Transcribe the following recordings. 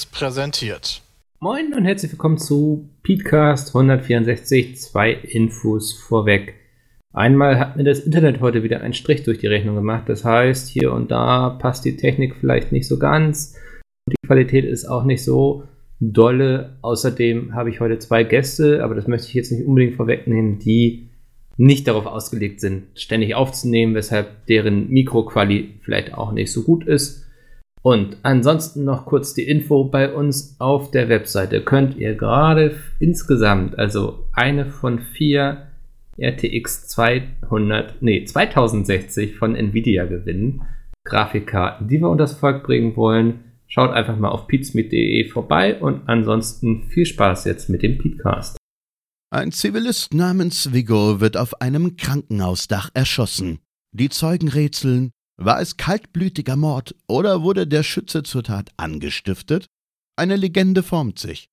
Seriös präsentiert. Moin und herzlich willkommen zu Petecast 164. Zwei Infos vorweg. Einmal hat mir das Internet heute wieder einen Strich durch die Rechnung gemacht. Das heißt, hier und da passt die Technik vielleicht nicht so ganz. Die Qualität ist auch nicht so dolle. Außerdem habe ich heute zwei Gäste, aber das möchte ich jetzt nicht unbedingt vorwegnehmen, die nicht darauf ausgelegt sind, ständig aufzunehmen, weshalb deren Mikroquali vielleicht auch nicht so gut ist. Und ansonsten noch kurz die Info bei uns auf der Webseite. Könnt ihr gerade insgesamt, also eine von vier RTX 200, nee, 2060 von Nvidia gewinnen. Grafikkarten, die wir unter das Volk bringen wollen. Schaut einfach mal auf pizmeet.de vorbei und ansonsten viel Spaß jetzt mit dem Podcast. Ein Zivilist namens Vigo wird auf einem Krankenhausdach erschossen. Die Zeugen rätseln, war es kaltblütiger Mord oder wurde der Schütze zur Tat angestiftet? Eine Legende formt sich.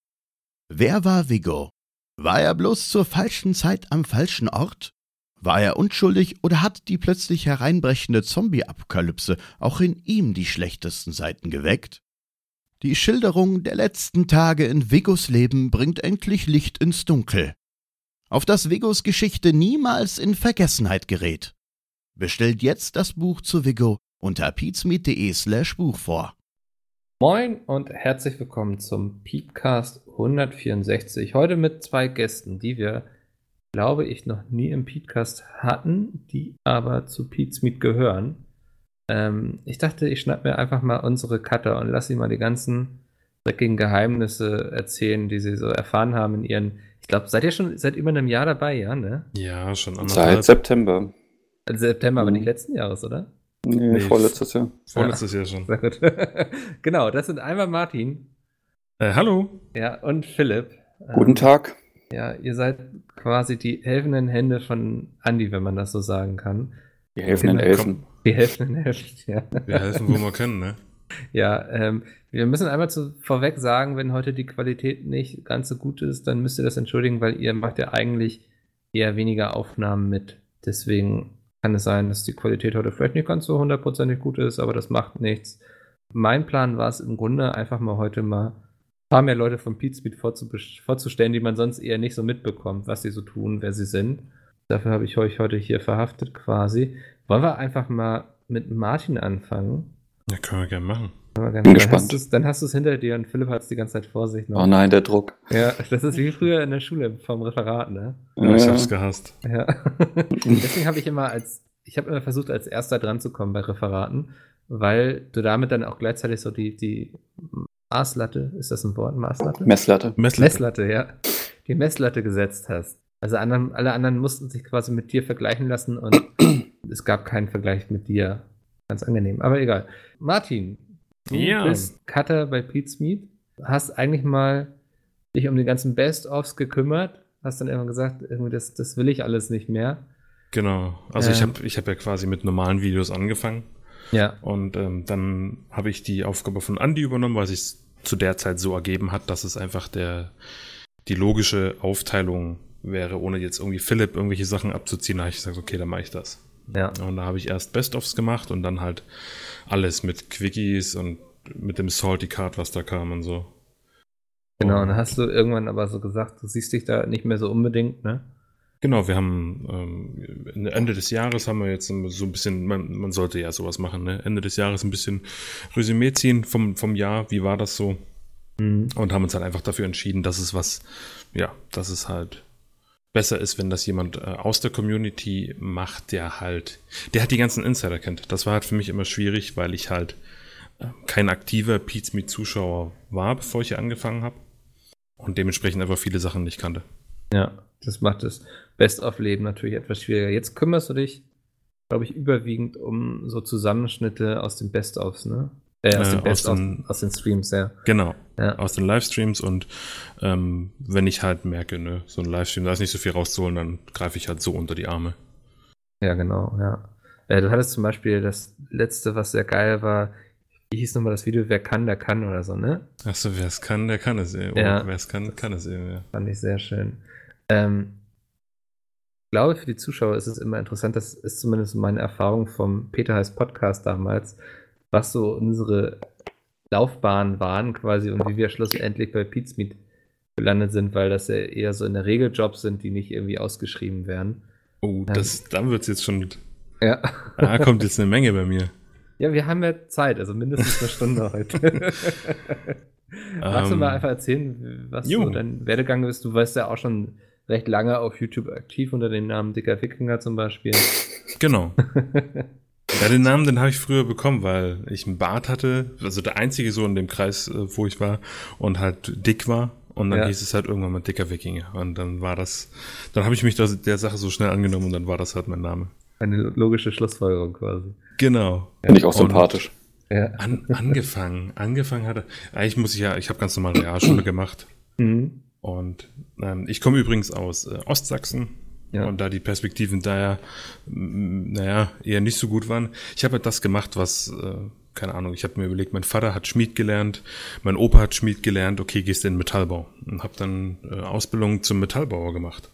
Wer war Vigo? War er bloß zur falschen Zeit am falschen Ort? War er unschuldig oder hat die plötzlich hereinbrechende Zombie-Apokalypse auch in ihm die schlechtesten Seiten geweckt? Die Schilderung der letzten Tage in Vigos Leben bringt endlich Licht ins Dunkel auf das Vigos Geschichte niemals in Vergessenheit gerät. Bestellt jetzt das Buch zu Vigo unter peatsmeet.de slash Buch vor. Moin und herzlich willkommen zum Peatcast 164. Heute mit zwei Gästen, die wir, glaube ich, noch nie im Peatcast hatten, die aber zu Peatsmeet gehören. Ähm, ich dachte, ich schnapp mir einfach mal unsere Cutter und lasse sie mal die ganzen dreckigen Geheimnisse erzählen, die sie so erfahren haben in ihren ich glaube, seid ihr schon seit über einem Jahr dabei, ja, ne? Ja, schon anderthalb. Seit September. Also September, aber nicht mhm. letzten Jahres, oder? Nee, nee vorletztes Jahr. Vorletztes ja. Jahr schon. Sehr gut. genau, das sind einmal Martin. Äh, hallo. Ja, und Philipp. Guten ähm, Tag. Ja, ihr seid quasi die helfenden Hände von Andy, wenn man das so sagen kann. Die helfenden Helfen. Die helfenden Helfen, ja. Wir helfen, wo wir können, ne? Ja, ähm, wir müssen einmal zu, vorweg sagen, wenn heute die Qualität nicht ganz so gut ist, dann müsst ihr das entschuldigen, weil ihr macht ja eigentlich eher weniger Aufnahmen mit. Deswegen kann es sein, dass die Qualität heute vielleicht nicht ganz so hundertprozentig gut ist, aber das macht nichts. Mein Plan war es im Grunde einfach mal heute mal ein paar mehr Leute von Pete vorzustellen, die man sonst eher nicht so mitbekommt, was sie so tun, wer sie sind. Dafür habe ich euch heute hier verhaftet quasi. Wollen wir einfach mal mit Martin anfangen? Ja, können wir gerne machen. Wir Bin gespannt. dann hast du es hinter dir und Philipp hat es die ganze Zeit vor sich. Noch. Oh nein, der Druck. Ja, das ist wie früher in der Schule vom Referat, ne? Ja, ich hab's gehasst. Ja. Deswegen habe ich immer als, ich habe immer versucht, als erster dran zu kommen bei Referaten, weil du damit dann auch gleichzeitig so die, die Maßlatte, ist das ein Wort? Maßlatte? Messlatte. Messlatte, Messlatte ja. Die Messlatte gesetzt hast. Also anderen, alle anderen mussten sich quasi mit dir vergleichen lassen und es gab keinen Vergleich mit dir. Ganz angenehm, aber egal. Martin, du ja. bist Cutter bei Pete's Meat. Hast eigentlich mal dich um die ganzen Best-ofs gekümmert. Hast dann irgendwann gesagt, irgendwie das, das will ich alles nicht mehr. Genau. Also ähm, ich habe ich hab ja quasi mit normalen Videos angefangen. Ja. Und ähm, dann habe ich die Aufgabe von Andy übernommen, weil sich zu der Zeit so ergeben hat, dass es einfach der die logische Aufteilung wäre, ohne jetzt irgendwie Philipp irgendwelche Sachen abzuziehen. Da habe ich gesagt, okay, dann mache ich das. Ja. Und da habe ich erst Best-ofs gemacht und dann halt alles mit Quickies und mit dem Salty Card, was da kam und so. Genau, und dann hast du irgendwann aber so gesagt, du siehst dich da nicht mehr so unbedingt, ne? Genau, wir haben ähm, Ende des Jahres haben wir jetzt so ein bisschen, man, man sollte ja sowas machen, ne? Ende des Jahres ein bisschen Resümee ziehen vom, vom Jahr, wie war das so? Mhm. Und haben uns halt einfach dafür entschieden, dass es was, ja, dass es halt besser ist, wenn das jemand äh, aus der Community macht, der halt, der halt die ganzen Insider kennt. Das war halt für mich immer schwierig, weil ich halt äh, kein aktiver Pete's Meet Zuschauer war, bevor ich hier angefangen habe. Und dementsprechend einfach viele Sachen nicht kannte. Ja, das macht das Best-of-Leben natürlich etwas schwieriger. Jetzt kümmerst du dich, glaube ich, überwiegend um so Zusammenschnitte aus den Best-ofs, ne? Äh, aus, den, äh, aus, den, aus, den, Streams, ja. Genau. Ja. Aus den Livestreams und ähm, wenn ich halt merke, ne, so ein Livestream, da ist nicht so viel rauszuholen, dann greife ich halt so unter die Arme. Ja, genau, ja. Äh, du hattest zum Beispiel das letzte, was sehr geil war, wie hieß nochmal das Video, wer kann, der kann oder so, ne? Achso, wer es kann, der kann es eben. Oh, ja. Wer es kann, kann es eben, ja. Fand ich sehr schön. Ähm, ich glaube, für die Zuschauer ist es immer interessant, das ist zumindest meine Erfahrung vom Peter heißt Podcast damals, was so unsere Laufbahn waren quasi und wie wir schlussendlich bei Pizmeet gelandet sind, weil das ja eher so in der Regel Jobs sind, die nicht irgendwie ausgeschrieben werden. Oh, das, da wird es jetzt schon. Ja. Da kommt jetzt eine Menge bei mir. Ja, wir haben ja Zeit, also mindestens eine Stunde heute. Magst du Ähm, mal einfach erzählen, was jo. so dein Werdegang ist? Du warst ja auch schon recht lange auf YouTube aktiv unter dem Namen Dicker Wikinger zum Beispiel. Genau. Ja, den Namen, den habe ich früher bekommen, weil ich einen Bart hatte, also der einzige so in dem Kreis, äh, wo ich war und halt dick war. Und dann Ja. hieß es halt irgendwann mal dicker Wikinger. Und dann war das, dann habe ich mich das, der Sache so schnell angenommen und dann war das halt mein Name. Eine logische Schlussfolgerung quasi. Genau. Finde ich auch Und- sympathisch. Ja. An, angefangen, angefangen hatte. Eigentlich muss ich ja, ich habe ganz normal Realschule gemacht. Mhm. Und ähm, ich komme übrigens aus äh, Ostsachsen. Ja. Und da die Perspektiven daher, mm, naja, eher nicht so gut waren. Ich habe halt das gemacht, was, äh, keine Ahnung, ich habe mir überlegt, mein Vater hat Schmied gelernt, mein Opa hat Schmied gelernt, okay, gehst in den Metallbau. Und habe dann äh, Ausbildung zum Metallbauer gemacht.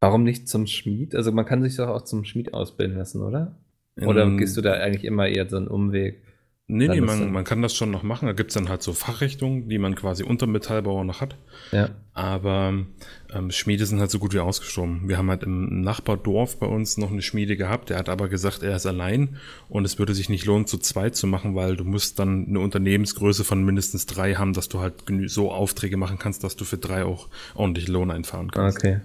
Warum nicht zum Schmied? Also man kann sich doch auch zum Schmied ausbilden lassen, oder? Oder In- gehst du da eigentlich immer eher so einen Umweg? Nee, nee, man, man kann das schon noch machen. Da gibt's dann halt so Fachrichtungen, die man quasi unter Metallbauer noch hat. Ja. Aber ähm, Schmiede sind halt so gut wie ausgestorben. Wir haben halt im Nachbardorf bei uns noch eine Schmiede gehabt. Der hat aber gesagt, er ist allein und es würde sich nicht lohnen, zu zweit zu machen, weil du musst dann eine Unternehmensgröße von mindestens drei haben, dass du halt so Aufträge machen kannst, dass du für drei auch ordentlich Lohn einfahren kannst. Okay.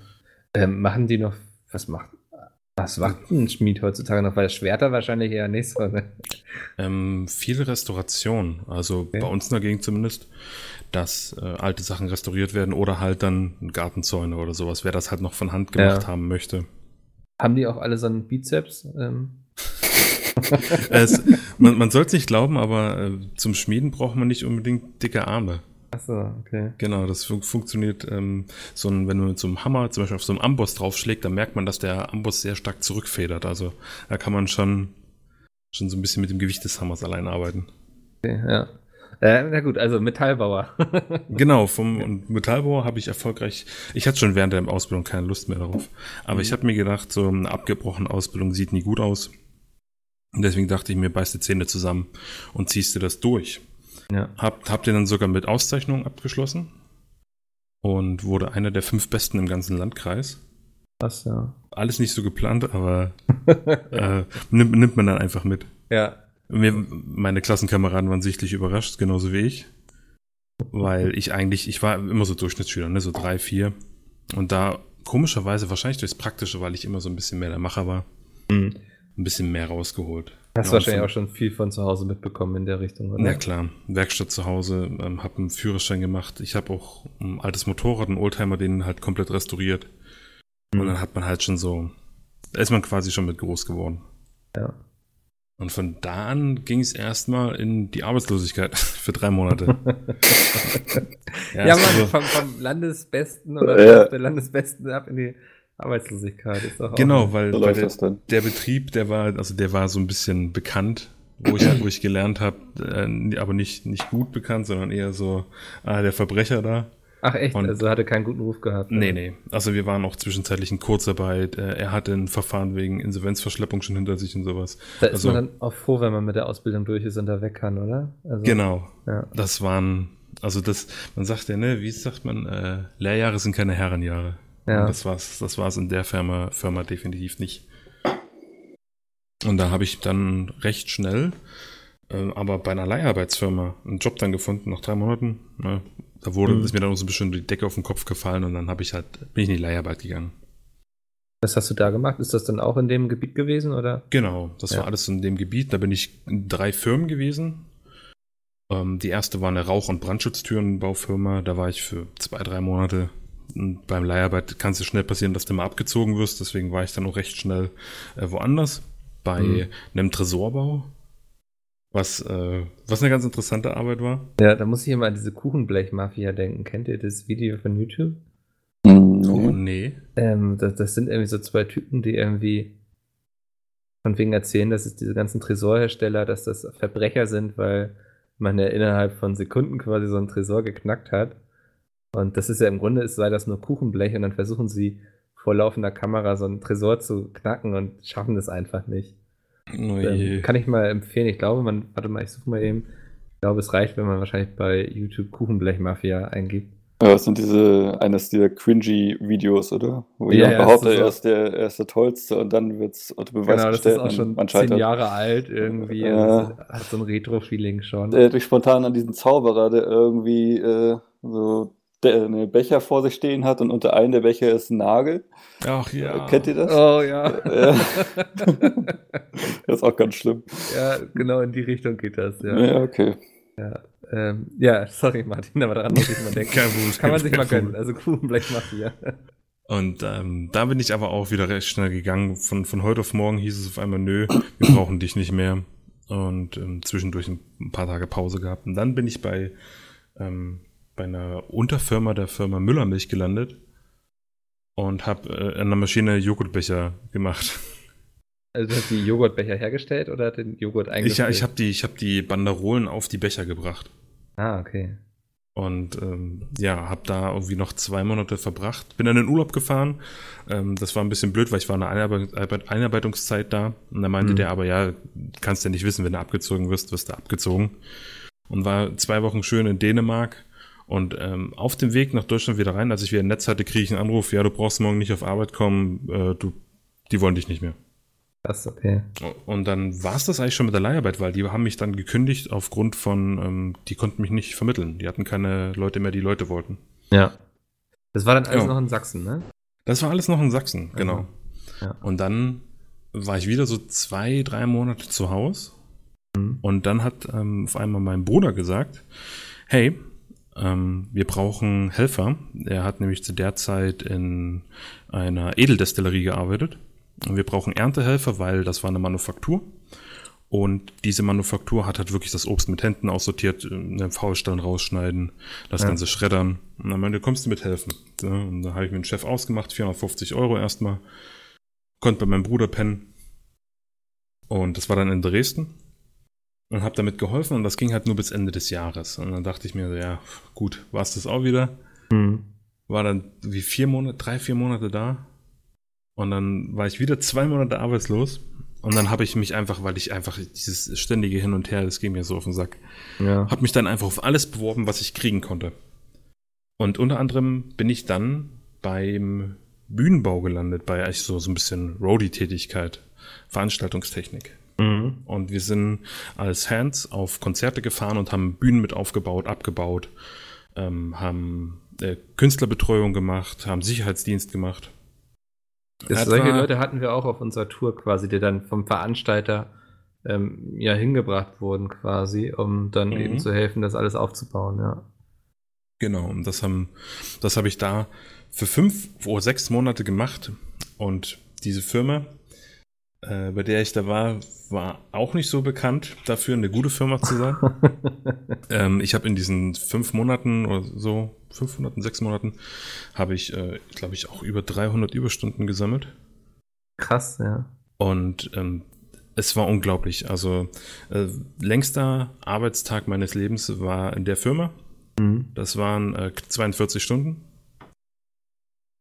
Ähm, machen die noch, was macht, was macht ein Schmied heutzutage noch? Weil Schwerter wahrscheinlich eher nicht so, ne? Ähm, viel Restauration, also Okay. bei uns in der Gegend zumindest, dass äh, alte Sachen restauriert werden oder halt dann Gartenzäune oder sowas, wer das halt noch von Hand gemacht Ja. haben möchte. Haben die auch alle so einen Bizeps? Ähm, es, man man soll es nicht glauben, aber äh, zum Schmieden braucht man nicht unbedingt dicke Arme. Achso, okay. Genau, das fun funktioniert ähm, so ein, wenn du mit so einem Hammer zum Beispiel auf so einen Amboss draufschlägt, dann merkt man, dass der Amboss sehr stark zurückfedert. Also da kann man schon, schon so ein bisschen mit dem Gewicht des Hammers allein arbeiten. okay ja. Äh, na gut, also Metallbauer. Genau, vom und Metallbauer habe ich erfolgreich, ich hatte schon während der Ausbildung keine Lust mehr darauf, aber ich habe mir gedacht, so eine abgebrochene Ausbildung sieht nie gut aus. Und deswegen dachte ich mir, beiß die Zähne zusammen und ziehst du das durch. Ja. Hab, hab den dann sogar mit Auszeichnung abgeschlossen und wurde einer der fünf Besten im ganzen Landkreis. Was, ja. Alles nicht so geplant, aber äh, nimmt, nimmt man dann einfach mit. ja. Mir, meine Klassenkameraden waren sichtlich überrascht, genauso wie ich. Weil ich eigentlich, ich war immer so Durchschnittsschüler, ne, so drei, vier. Und da komischerweise, wahrscheinlich durchs Praktische, weil ich immer so ein bisschen mehr der Macher war, Hm. ein bisschen mehr rausgeholt. Hast Ja, wahrscheinlich und auch schon viel von zu Hause mitbekommen in der Richtung, oder? Na klar, Werkstatt zu Hause, ähm, habe einen Führerschein gemacht. Ich habe auch ein altes Motorrad, einen Oldtimer, den halt komplett restauriert. Und Hm. dann hat man halt schon so, da ist man quasi schon mit groß geworden. Ja. Und von da an ging es erstmal in die Arbeitslosigkeit für drei Monate. Ja, es man, war- vom, vom Landesbesten oder Ja. der Landesbesten ab in die Arbeitslosigkeit. Ist auch Genau, weil, So weil läuft der, der Betrieb, der war, also der war so ein bisschen bekannt, wo ich, wo ich gelernt habe, äh, aber nicht, nicht gut bekannt, sondern eher so, ah, der Verbrecher da. Ach echt, Und- also hatte keinen guten Ruf gehabt. Nee, nee. Also wir waren auch zwischenzeitlich in Kurzarbeit. Äh, Er hatte ein Verfahren wegen Insolvenzverschleppung schon hinter sich und sowas. Da ist also, man dann auch froh, wenn man mit der Ausbildung durch ist und da weg kann, oder? Also, Genau. Ja. Das waren, also das, man sagt ja, ne, wie sagt man, äh, Lehrjahre sind keine Herrenjahre. Ja. Das war's, das war's in der Firma, Firma definitiv nicht. Und da habe ich dann recht schnell, äh, aber bei einer Leiharbeitsfirma einen Job dann gefunden nach drei Monaten. Ne, da wurde, Mhm. ist mir dann auch so ein bisschen die Decke auf den Kopf gefallen und dann habe ich halt, bin ich in die Leiharbeit gegangen. Was hast du da gemacht? Ist das dann auch in dem Gebiet gewesen, oder? Genau, das Ja. war alles in dem Gebiet. Da bin ich in drei Firmen gewesen. Ähm, die erste war eine Rauch- und Brandschutztürenbaufirma. Da war ich für zwei, drei Monate. Beim Leiharbeit kann es ja schnell passieren, dass du mal abgezogen wirst. Deswegen war ich dann auch recht schnell äh, woanders. Bei Mhm. einem Tresorbau. Was, äh, was eine ganz interessante Arbeit war. Ja, da muss ich immer an diese Kuchenblech-Mafia denken. Kennt ihr das Video von YouTube? Oh, nee. nee. Ähm, das, das sind irgendwie so zwei Typen, die irgendwie von wegen erzählen, dass es diese ganzen Tresorhersteller, dass das Verbrecher sind, weil man ja innerhalb von Sekunden quasi so einen Tresor geknackt hat. Und das ist ja im Grunde, es sei das nur Kuchenblech und dann versuchen sie vor laufender Kamera so einen Tresor zu knacken und schaffen das einfach nicht. Oh. Ähm, kann ich mal empfehlen. Ich glaube, man, warte mal, ich suche mal eben. glaube, es reicht, wenn man wahrscheinlich bei YouTube Kuchenblech-Mafia eingibt. Ja, das sind diese, eines dieser cringy Videos, oder? Wo Ja, jemand ja, behauptet, das ist er so- ist der, er ist der Tollste und dann wird es unter Beweis Genau, das gestellt ist auch schon man zehn. Jahre alt irgendwie. Ja. Das hat so ein Retro-Feeling schon. Erinnert mich spontan an diesen Zauberer, der irgendwie äh, so der, eine Becher vor sich stehen hat und unter einem der Becher ist ein Nagel. Ach ja. Kennt ihr das? Oh ja. Ja. das ist auch ganz schlimm. ja, genau in die Richtung geht das, ja. Ja, okay. Ähm, ja, sorry Martin, aber daran muss ich mal denken. Kein Problem, Kann man sich mal gönnen. Also Kuchenblech-Mafia. Und ähm, da bin ich aber auch wieder recht schnell gegangen. Von, von heute auf morgen hieß es auf einmal, nö, wir brauchen dich nicht mehr. Und ähm, zwischendurch ein, ein paar Tage Pause gehabt. Und dann bin ich bei, ähm, bei einer Unterfirma der Firma Müllermilch gelandet und habe äh, an der Maschine Joghurtbecher gemacht. Also du hast die Joghurtbecher hergestellt oder den Joghurt Ich, eingestellt? ich habe die, ich hab die Banderolen auf die Becher gebracht. Ah, okay. Und ähm, ja, habe da irgendwie noch zwei Monate verbracht. Bin dann in den Urlaub gefahren. Ähm, das war ein bisschen blöd, weil ich war in Arbeit- Einarbeitungszeit da. Und da meinte Mhm. der aber, ja, kannst ja nicht wissen, wenn du abgezogen wirst, wirst du abgezogen. Und war zwei Wochen schön in Dänemark. Und ähm, auf dem Weg nach Deutschland wieder rein, als ich wieder ein Netz hatte, kriege ich einen Anruf, ja, du brauchst morgen nicht auf Arbeit kommen, äh, du, die wollen dich nicht mehr. Das ist okay. Und dann war es das eigentlich schon mit der Leiharbeit, weil die haben mich dann gekündigt aufgrund von, ähm, die konnten mich nicht vermitteln. Die hatten keine Leute mehr, die Leute wollten. Ja. Das war dann alles Ja. noch in Sachsen, ne? Das war alles noch in Sachsen, genau. Ja. Und dann war ich wieder so zwei, drei Monate zu Hause. Mhm. Und dann hat ähm, auf einmal mein Bruder gesagt, hey, ähm, wir brauchen Helfer. Er hat nämlich zu der Zeit in einer Edeldestillerie gearbeitet. Und wir brauchen Erntehelfer, weil das war eine Manufaktur. Und diese Manufaktur hat halt wirklich das Obst mit Händen aussortiert, in den Faulstellen rausschneiden, das Ja. Ganze schreddern. Und dann meinte, kommst du mithelfen? Ja, und da habe ich mir einen Chef ausgemacht, 450 Euro erstmal. Konnte bei meinem Bruder pennen. Und das war dann in Dresden. Und habe damit geholfen und das ging halt nur bis Ende des Jahres. Und dann dachte ich mir, so, ja, gut, war es das auch wieder. Mhm. War dann wie vier Monate, drei, vier Monate da. Und dann war ich wieder zwei Monate arbeitslos. Und dann habe ich mich einfach, weil ich einfach dieses ständige Hin und Her, das ging mir so auf den Sack, Ja. habe mich dann einfach auf alles beworben, was ich kriegen konnte. Und unter anderem bin ich dann beim Bühnenbau gelandet, bei eigentlich so, so ein bisschen Roadie-Tätigkeit, Veranstaltungstechnik. Mhm. Und wir sind als Hands auf Konzerte gefahren und haben Bühnen mit aufgebaut, abgebaut, ähm, haben äh, Künstlerbetreuung gemacht, haben Sicherheitsdienst gemacht. Das, solche Leute hatten wir auch auf unserer Tour quasi, die dann vom Veranstalter ähm, ja hingebracht wurden quasi, um dann Mhm. eben zu helfen, das alles aufzubauen, ja. Genau, und das haben, das habe ich da für fünf oder sechs Monate gemacht. Und diese Firma, äh, bei der ich da war, war auch nicht so bekannt dafür, eine gute Firma zu sein. ähm, ich habe in diesen fünf Monaten oder so, fünf Monaten, sechs Monaten, habe ich, äh, glaube ich, auch über 300 Überstunden gesammelt. Krass, ja. Und ähm, es war unglaublich. Also äh, längster Arbeitstag meines Lebens war in der Firma. Mhm. Das waren äh, 42 Stunden.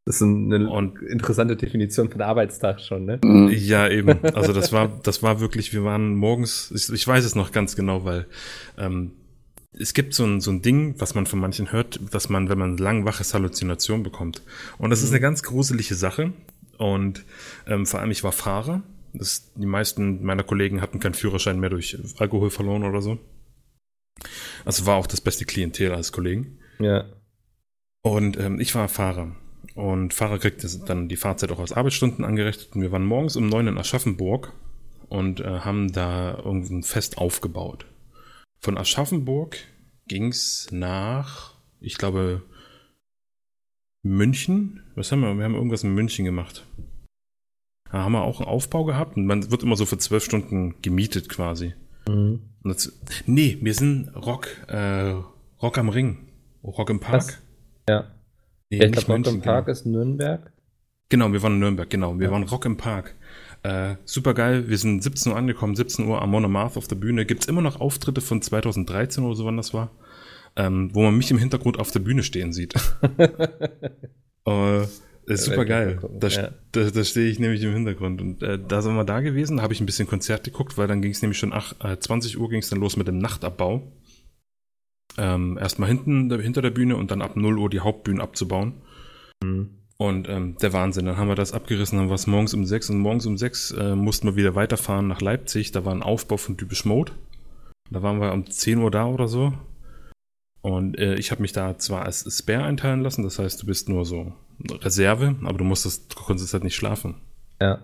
Das ist eine Und- interessante Definition von Arbeitstag schon, ne? Mhm. Ja, eben. Also das war, das war wirklich, wir waren morgens, ich, ich weiß es noch ganz genau, weil ähm, es gibt so ein, so ein Ding, was man von manchen hört, dass man, wenn man lang wach ist, Halluzination bekommt. Und das ist eine ganz gruselige Sache. Und ähm, vor allem, ich war Fahrer. Das, die meisten meiner Kollegen hatten keinen Führerschein mehr durch Alkohol verloren oder so. Also war auch das beste Klientel als Kollegen. Ja. Und ähm, ich war Fahrer. Und Fahrer kriegt das dann die Fahrzeit auch als Arbeitsstunden angerechnet. Und wir waren morgens um neun in Aschaffenburg und äh, haben da irgendein Fest aufgebaut. Von Aschaffenburg ging's nach, ich glaube, München. Was haben wir? Wir haben irgendwas in München gemacht. Da haben wir auch einen Aufbau gehabt und man wird immer so für zwölf Stunden gemietet quasi. Mhm. Das, nee, wir sind Rock, äh, Rock am Ring. Rock im Park. Was? Ja. Nee, ich glaube, Rock im Park genau. ist Nürnberg. Genau, wir waren in Nürnberg, genau. Wir Ja. waren Rock im Park. Äh, super geil. Wir sind 17 Uhr angekommen, 17 Uhr am Monomarth auf der Bühne. Gibt's immer noch Auftritte von 2013 oder so, wann das war, ähm, wo man mich im Hintergrund auf der Bühne stehen sieht. äh, ist super geil. Da, ja. da, da stehe ich nämlich im Hintergrund. Und äh, da sind wir da gewesen, habe ich ein bisschen Konzert geguckt, weil dann ging es nämlich schon ach, äh, 20 Uhr ging es dann los mit dem Nachtabbau. Ähm, erstmal hinten hinter der Bühne und dann ab 0 Uhr die Hauptbühne abzubauen. Mhm. Und ähm, der Wahnsinn, dann haben wir das abgerissen, dann war es morgens um 6 und morgens um 6 äh, mussten wir wieder weiterfahren nach Leipzig. Da war ein Aufbau von Typisch Mode. Da waren wir um 10 Uhr da oder so. Und äh, ich habe mich da zwar als Spare einteilen lassen, das heißt, du bist nur so Reserve, aber du musstest, du konntest halt nicht schlafen. Ja.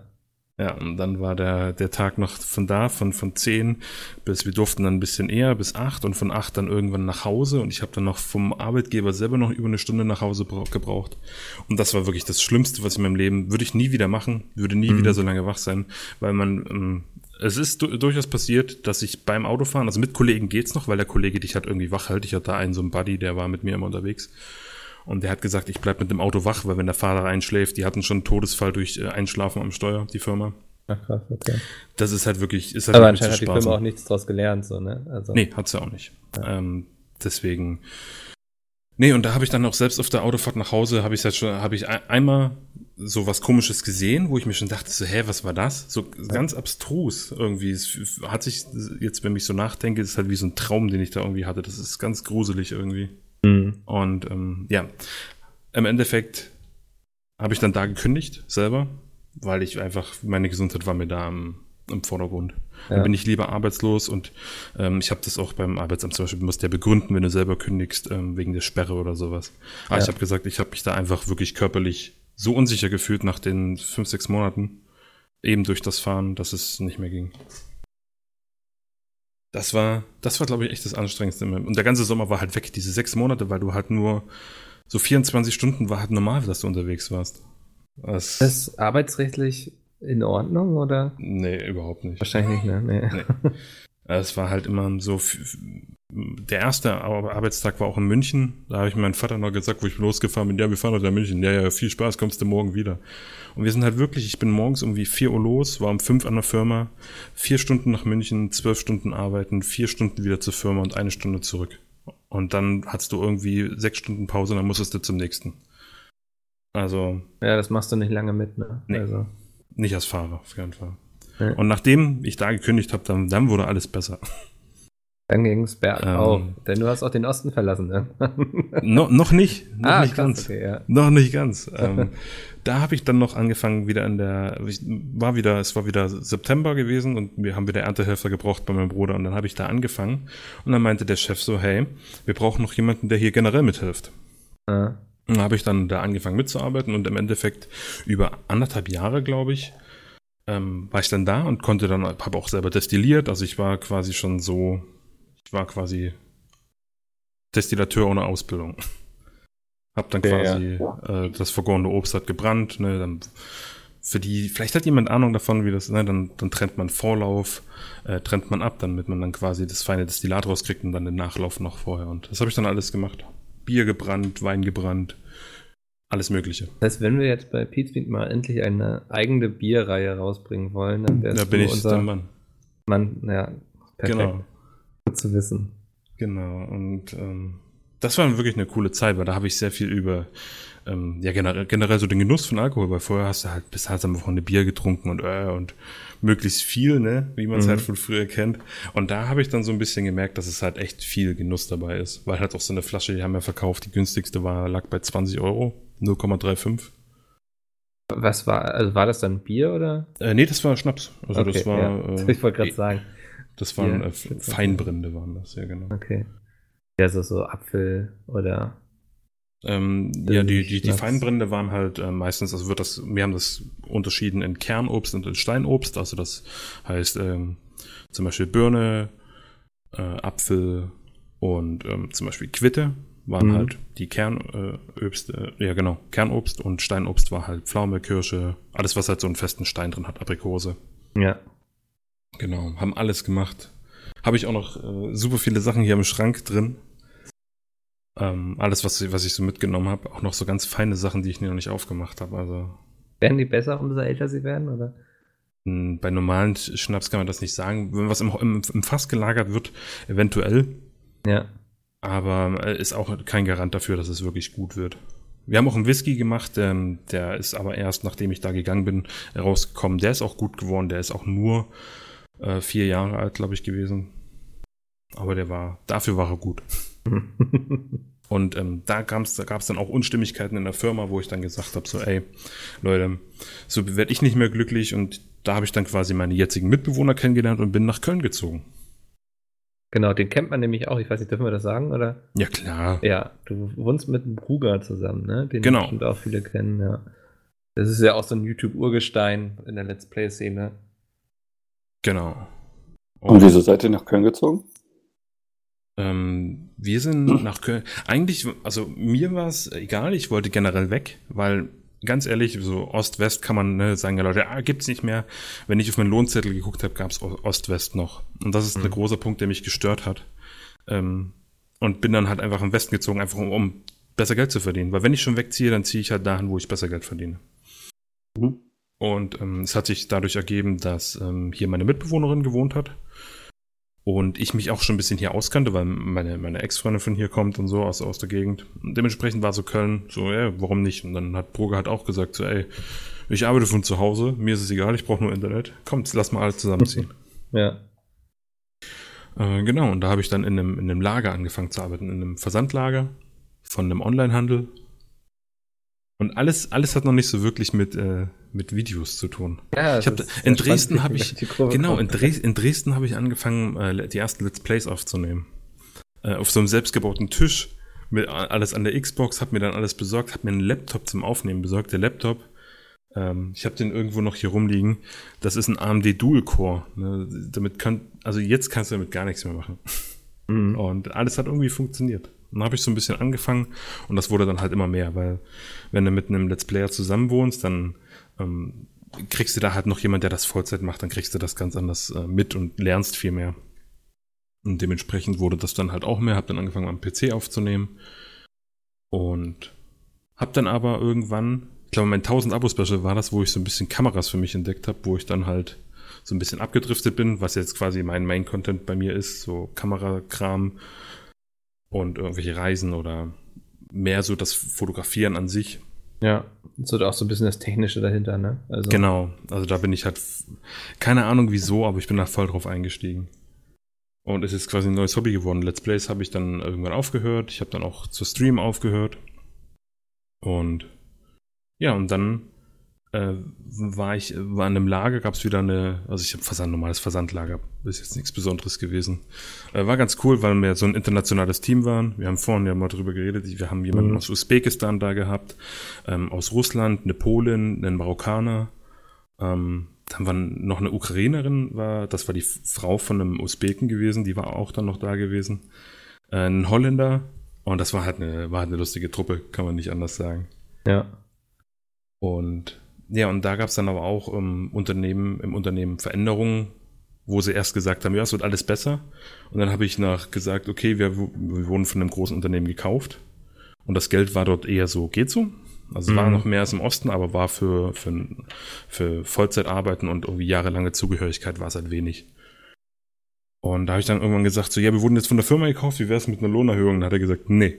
Ja, und dann war der, der Tag noch von da, von, von 10 bis, wir durften dann ein bisschen eher, bis 8 und von 8 dann irgendwann nach Hause und ich habe dann noch vom Arbeitgeber selber noch über eine Stunde nach Hause gebraucht. Und das war wirklich das Schlimmste, was ich in meinem Leben, würde ich nie wieder machen, würde nie mhm. wieder so lange wach sein, weil man, ähm, es ist durchaus passiert, dass ich beim Autofahren, also mit Kollegen geht's noch, weil der Kollege dich halt irgendwie wach hält. Ich hatte da einen so einen Buddy, der war mit mir immer unterwegs. Und der hat gesagt, ich bleib mit dem Auto wach, weil wenn der Fahrer einschläft, die hatten schon einen Todesfall durch äh, Einschlafen am Steuer, die Firma. Ach krass, okay. Das ist halt wirklich, ist halt Aber anscheinend hat die Firma auch nichts draus gelernt, so, ne? Also. Nee, hat sie auch nicht. Ja. Ähm, deswegen. Nee, und da habe ich dann auch selbst auf der Autofahrt nach Hause, habe ich halt schon, habe ich einmal so was komisches gesehen, wo ich mir schon dachte, so, hä, was war das? So ganz abstrus irgendwie. Es hat sich, jetzt, wenn ich so nachdenke, ist halt wie so ein Traum, den ich da irgendwie hatte. Das ist ganz gruselig irgendwie. Mhm. Und ähm, ja, im Endeffekt habe ich dann da gekündigt selber, weil ich einfach, meine Gesundheit war mir da im, im Vordergrund. Ja. Dann bin ich lieber arbeitslos und ähm, ich habe das auch beim Arbeitsamt zum Beispiel, du musst ja begründen, wenn du selber kündigst, ähm, wegen der Sperre oder sowas. Aber ja. ich habe gesagt, ich habe mich da einfach wirklich körperlich so unsicher gefühlt nach den fünf, sechs Monaten, eben durch das Fahren, dass es nicht mehr ging. Das war, das war, glaube ich, echt das Anstrengendste. Und der ganze Sommer war halt weg, diese sechs Monate, weil du halt nur so 24 Stunden war halt normal, dass du unterwegs warst. Das ist arbeitsrechtlich in Ordnung, oder? Nee, überhaupt nicht. Wahrscheinlich nicht, ne? Nee. nee. Es war halt immer so, der erste Arbeitstag war auch in München. Da habe ich meinem Vater noch gesagt, wo ich losgefahren bin, ja, wir fahren heute nach München. Ja, ja, viel Spaß, kommst du morgen wieder. Und wir sind halt wirklich, ich bin morgens irgendwie vier Uhr los, war um fünf an der Firma, vier Stunden nach München, zwölf Stunden arbeiten, vier Stunden wieder zur Firma und eine Stunde zurück. Und dann hattest du irgendwie sechs Stunden Pause und dann musstest du zum nächsten. Also. Ja, das machst du nicht lange mit, ne? Nee, also. Nicht als Fahrer, auf jeden Fall. Ja. Und nachdem ich da gekündigt habe, dann, dann wurde alles besser. Dann ging es bergauf. Ähm, denn du hast auch den Osten verlassen, ne? no, noch nicht. Noch ah, nicht krass, ganz. Okay, ja. Noch nicht ganz. ähm, da habe ich dann noch angefangen, wieder in der, war wieder, es war wieder September gewesen und wir haben wieder Erntehelfer gebraucht bei meinem Bruder und dann habe ich da angefangen und dann meinte der Chef so, hey, wir brauchen noch jemanden, der hier generell mithilft. Ah. Und dann habe ich dann da angefangen mitzuarbeiten und im Endeffekt über anderthalb Jahre, glaube ich, ähm, war ich dann da und konnte dann, habe auch selber destilliert, also ich war quasi schon so, war quasi Destillateur ohne Ausbildung. Hab dann quasi ja. äh, das vergorene Obst hat gebrannt, ne, dann für die, vielleicht hat jemand Ahnung davon, wie das, ne, dann, dann trennt man Vorlauf, äh, trennt man ab, damit man dann quasi das feine Destillat rauskriegt und dann den Nachlauf noch vorher. Und das habe ich dann alles gemacht. Bier gebrannt, Wein gebrannt, alles Mögliche. Das heißt, wenn wir jetzt bei Pizmeet mal endlich eine eigene Bierreihe rausbringen wollen, dann wärst da bin ich unser der Mann. Mann, ja, perfekt. Genau. Gut zu wissen. Genau, und ähm, das war wirklich eine coole Zeit, weil da habe ich sehr viel über ähm, ja generell, generell so den Genuss von Alkohol, weil vorher hast du halt bis halt am Wochenende Bier getrunken und äh, und möglichst viel, ne, wie man es mhm. halt von früher kennt. Und da habe ich dann so ein bisschen gemerkt, dass es halt echt viel Genuss dabei ist, weil halt auch so eine Flasche, die haben wir verkauft, die günstigste war lag bei 20 Euro, 0,35. Was war, also war das dann Bier oder? Äh, nee, das war Schnaps. Also okay, das war. Ja. Äh, ich wollte gerade sagen. Das waren äh, Feinbrände, waren das, ja genau. Okay. Ja, so, so Apfel oder. Ähm, ja, die, die, die Feinbrände waren halt äh, meistens, also wird das, wir haben das unterschieden in Kernobst und in Steinobst, also das heißt ähm, zum Beispiel Birne, äh, Apfel und ähm, zum Beispiel Quitte waren mhm. halt die Kernobst, äh, ja genau, Kernobst und Steinobst war halt Pflaume, Kirsche, alles was halt so einen festen Stein drin hat, Aprikose. Ja. Genau, haben alles gemacht. Habe ich auch noch äh, super viele Sachen hier im Schrank drin. Ähm, alles, was, was ich so mitgenommen habe, auch noch so ganz feine Sachen, die ich noch nicht aufgemacht habe. Also werden die besser, umso älter sie werden, oder? Hm, bei normalen Schnaps kann man das nicht sagen. Wenn was im, im, im Fass gelagert wird, eventuell. Ja. Aber äh, ist auch kein Garant dafür, dass es wirklich gut wird. Wir haben auch einen Whisky gemacht, ähm, der ist aber erst, nachdem ich da gegangen bin, rausgekommen. Der ist auch gut geworden, der ist auch nur äh, vier Jahre alt, glaube ich, gewesen. Aber der war, dafür war er gut. Und ähm, da gab es da gab's dann auch Unstimmigkeiten in der Firma, wo ich dann gesagt habe, so ey, Leute, so werde ich nicht mehr glücklich und da habe ich dann quasi meine jetzigen Mitbewohner kennengelernt und bin nach Köln gezogen. Genau, den kennt man nämlich auch. Ich weiß nicht, dürfen wir das sagen, oder? Ja, klar. Ja, du wohnst mit einem Bruger zusammen, ne? Den Genau. bestimmt auch viele kennen, ja. Das ist ja auch so ein YouTube-Urgestein in der Let's Play-Szene. Genau. Und wieso seid ihr nach Köln gezogen? Ähm, wir sind nach Köln. Eigentlich, also mir war es egal, ich wollte generell weg, weil ganz ehrlich, so Ost-West kann man ne, sagen, ja Leute, ah, gibt's nicht mehr. Wenn ich auf meinen Lohnzettel geguckt habe, gab's Ost-West noch. Und das ist Mhm. der große Punkt, der mich gestört hat. Ähm, und bin dann halt einfach im Westen gezogen, einfach um, um besser Geld zu verdienen. Weil wenn ich schon wegziehe, dann ziehe ich halt dahin, wo ich besser Geld verdiene. Mhm. Und ähm, es hat sich dadurch ergeben, dass ähm, hier meine Mitbewohnerin gewohnt hat. Und ich mich auch schon ein bisschen hier auskannte, weil meine, meine Ex-Freundin von hier kommt und so aus, aus der Gegend. Und dementsprechend war so Köln so, ja, warum nicht? Und dann hat Brugge halt auch gesagt, so, ey, ich arbeite von zu Hause, mir ist es egal, ich brauche nur Internet. Kommt, lass mal alle zusammenziehen. Ja. äh, genau, und da habe ich dann in einem, in einem Lager angefangen zu arbeiten, in einem Versandlager von einem Onlinehandel. Und alles, alles hat noch nicht so wirklich mit, äh, mit Videos zu tun. ja Ich hab in Dresden spannend, hab wie ich- Genau, in, Dres in Dresden habe ich angefangen, äh, die ersten Let's Plays aufzunehmen. Äh, auf so einem selbstgebauten Tisch, mit alles an der Xbox, habe mir dann alles besorgt, habe mir einen Laptop zum Aufnehmen besorgt. Der Laptop, ähm, ich habe den irgendwo noch hier rumliegen. Das ist ein AMD Dual Core. Ne? Damit kann, also jetzt kannst du damit gar nichts mehr machen. Mhm. Und alles hat irgendwie funktioniert. Dann habe ich so ein bisschen angefangen und das wurde dann halt immer mehr, weil wenn du mit einem Let's Player zusammen wohnst, dann ähm, kriegst du da halt noch jemand, der das Vollzeit macht, dann kriegst du das ganz anders äh, mit und lernst viel mehr. Und dementsprechend wurde das dann halt auch mehr, habe dann angefangen am PC aufzunehmen und habe dann aber irgendwann, ich glaube mein 1000 Abo Special war das, wo ich so ein bisschen Kameras für mich entdeckt habe, wo ich dann halt so ein bisschen abgedriftet bin, was jetzt quasi mein Main Content bei mir ist, so Kamerakram und irgendwelche Reisen oder mehr so das Fotografieren an sich. Ja, so auch so ein bisschen das Technische dahinter, ne? Also, Genau, also da bin ich halt, keine Ahnung wieso, aber ich bin da voll drauf eingestiegen. Und es ist quasi ein neues Hobby geworden. Let's Plays habe ich dann irgendwann aufgehört. Ich habe dann auch zu Stream aufgehört. Und ja, und dann äh, war ich war in einem Lager, gab es wieder eine, also ich habe Versand, normales Versandlager, ist jetzt nichts Besonderes gewesen. Äh, war ganz cool, weil wir so ein internationales Team waren. Wir haben vorhin ja mal drüber geredet. Wir haben jemanden Mhm. aus Usbekistan da gehabt, ähm, aus Russland, eine Polin, einen Marokkaner. Ähm, dann war noch eine Ukrainerin, war, das war die Frau von einem Usbeken gewesen, die war auch dann noch da gewesen. Äh, ein Holländer. Und das war halt eine, war halt eine lustige Truppe, kann man nicht anders sagen. Ja. Und ja, und da gab es dann aber auch im Unternehmen, im Unternehmen Veränderungen, wo sie erst gesagt haben, ja, es wird alles besser. Und dann habe ich nach gesagt, okay, wir, wir wurden von einem großen Unternehmen gekauft. Und das Geld war dort eher so, geht so. Also es war Mhm. noch mehr als im Osten, aber war für, für, für Vollzeitarbeiten und irgendwie jahrelange Zugehörigkeit war es halt wenig. Und da habe ich dann irgendwann gesagt, so, ja, wir wurden jetzt von der Firma gekauft, wie wäre es mit einer Lohnerhöhung? Und dann hat er gesagt, nee.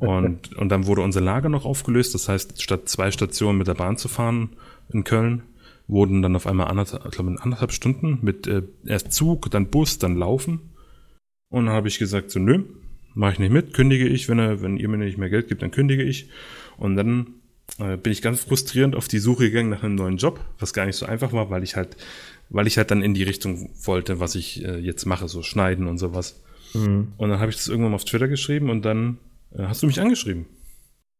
Und, und dann wurde unser Lager noch aufgelöst. Das heißt, statt zwei Stationen mit der Bahn zu fahren in Köln, wurden dann auf einmal anderthalb, ich glaube, anderthalb Stunden mit äh, erst Zug, dann Bus, dann Laufen. Und dann habe ich gesagt, so, nö, mache ich nicht mit, kündige ich. Wenn, er, wenn ihr mir nicht mehr Geld gibt, dann kündige ich. Und dann äh, bin ich ganz frustrierend auf die Suche gegangen nach einem neuen Job, was gar nicht so einfach war, weil ich halt, weil ich halt dann in die Richtung wollte, was ich äh, jetzt mache, so schneiden und sowas. Mhm. Und dann habe ich das irgendwann mal auf Twitter geschrieben und dann hast du mich angeschrieben.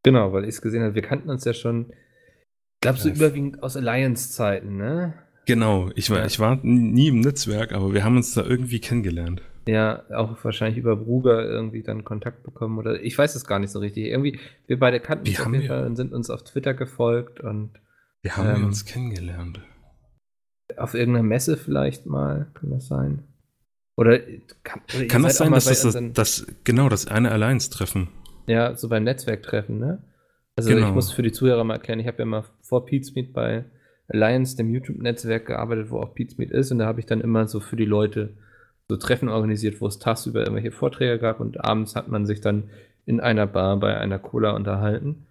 Genau, weil ich es gesehen habe. Wir kannten uns ja schon, ich glaube, so überwiegend aus Alliance-Zeiten, ne? Genau, ich war, Ja. ich war nie im Netzwerk, aber wir haben uns da irgendwie kennengelernt. Ja, auch wahrscheinlich über Bruger irgendwie dann Kontakt bekommen oder ich weiß es gar nicht so richtig. Irgendwie, wir beide kannten Wie uns auf haben jeden Fall und sind uns auf Twitter gefolgt und Wie haben Ähm. wir uns kennengelernt? auf irgendeiner Messe vielleicht mal, kann das sein? Oder kann, oder Kann das sein, dass das, das, das, genau, das eine Alliance-Treffen? Ja, so beim Netzwerktreffen, ne? Also Genau. ich muss für die Zuhörer mal erklären, ich habe ja mal vor Pizmeet bei Alliance, dem YouTube-Netzwerk, gearbeitet, wo auch Pizmeet ist und da habe ich dann immer so für die Leute so Treffen organisiert, wo es tagsüber irgendwelche Vorträge gab und abends hat man sich dann in einer Bar bei einer Cola unterhalten.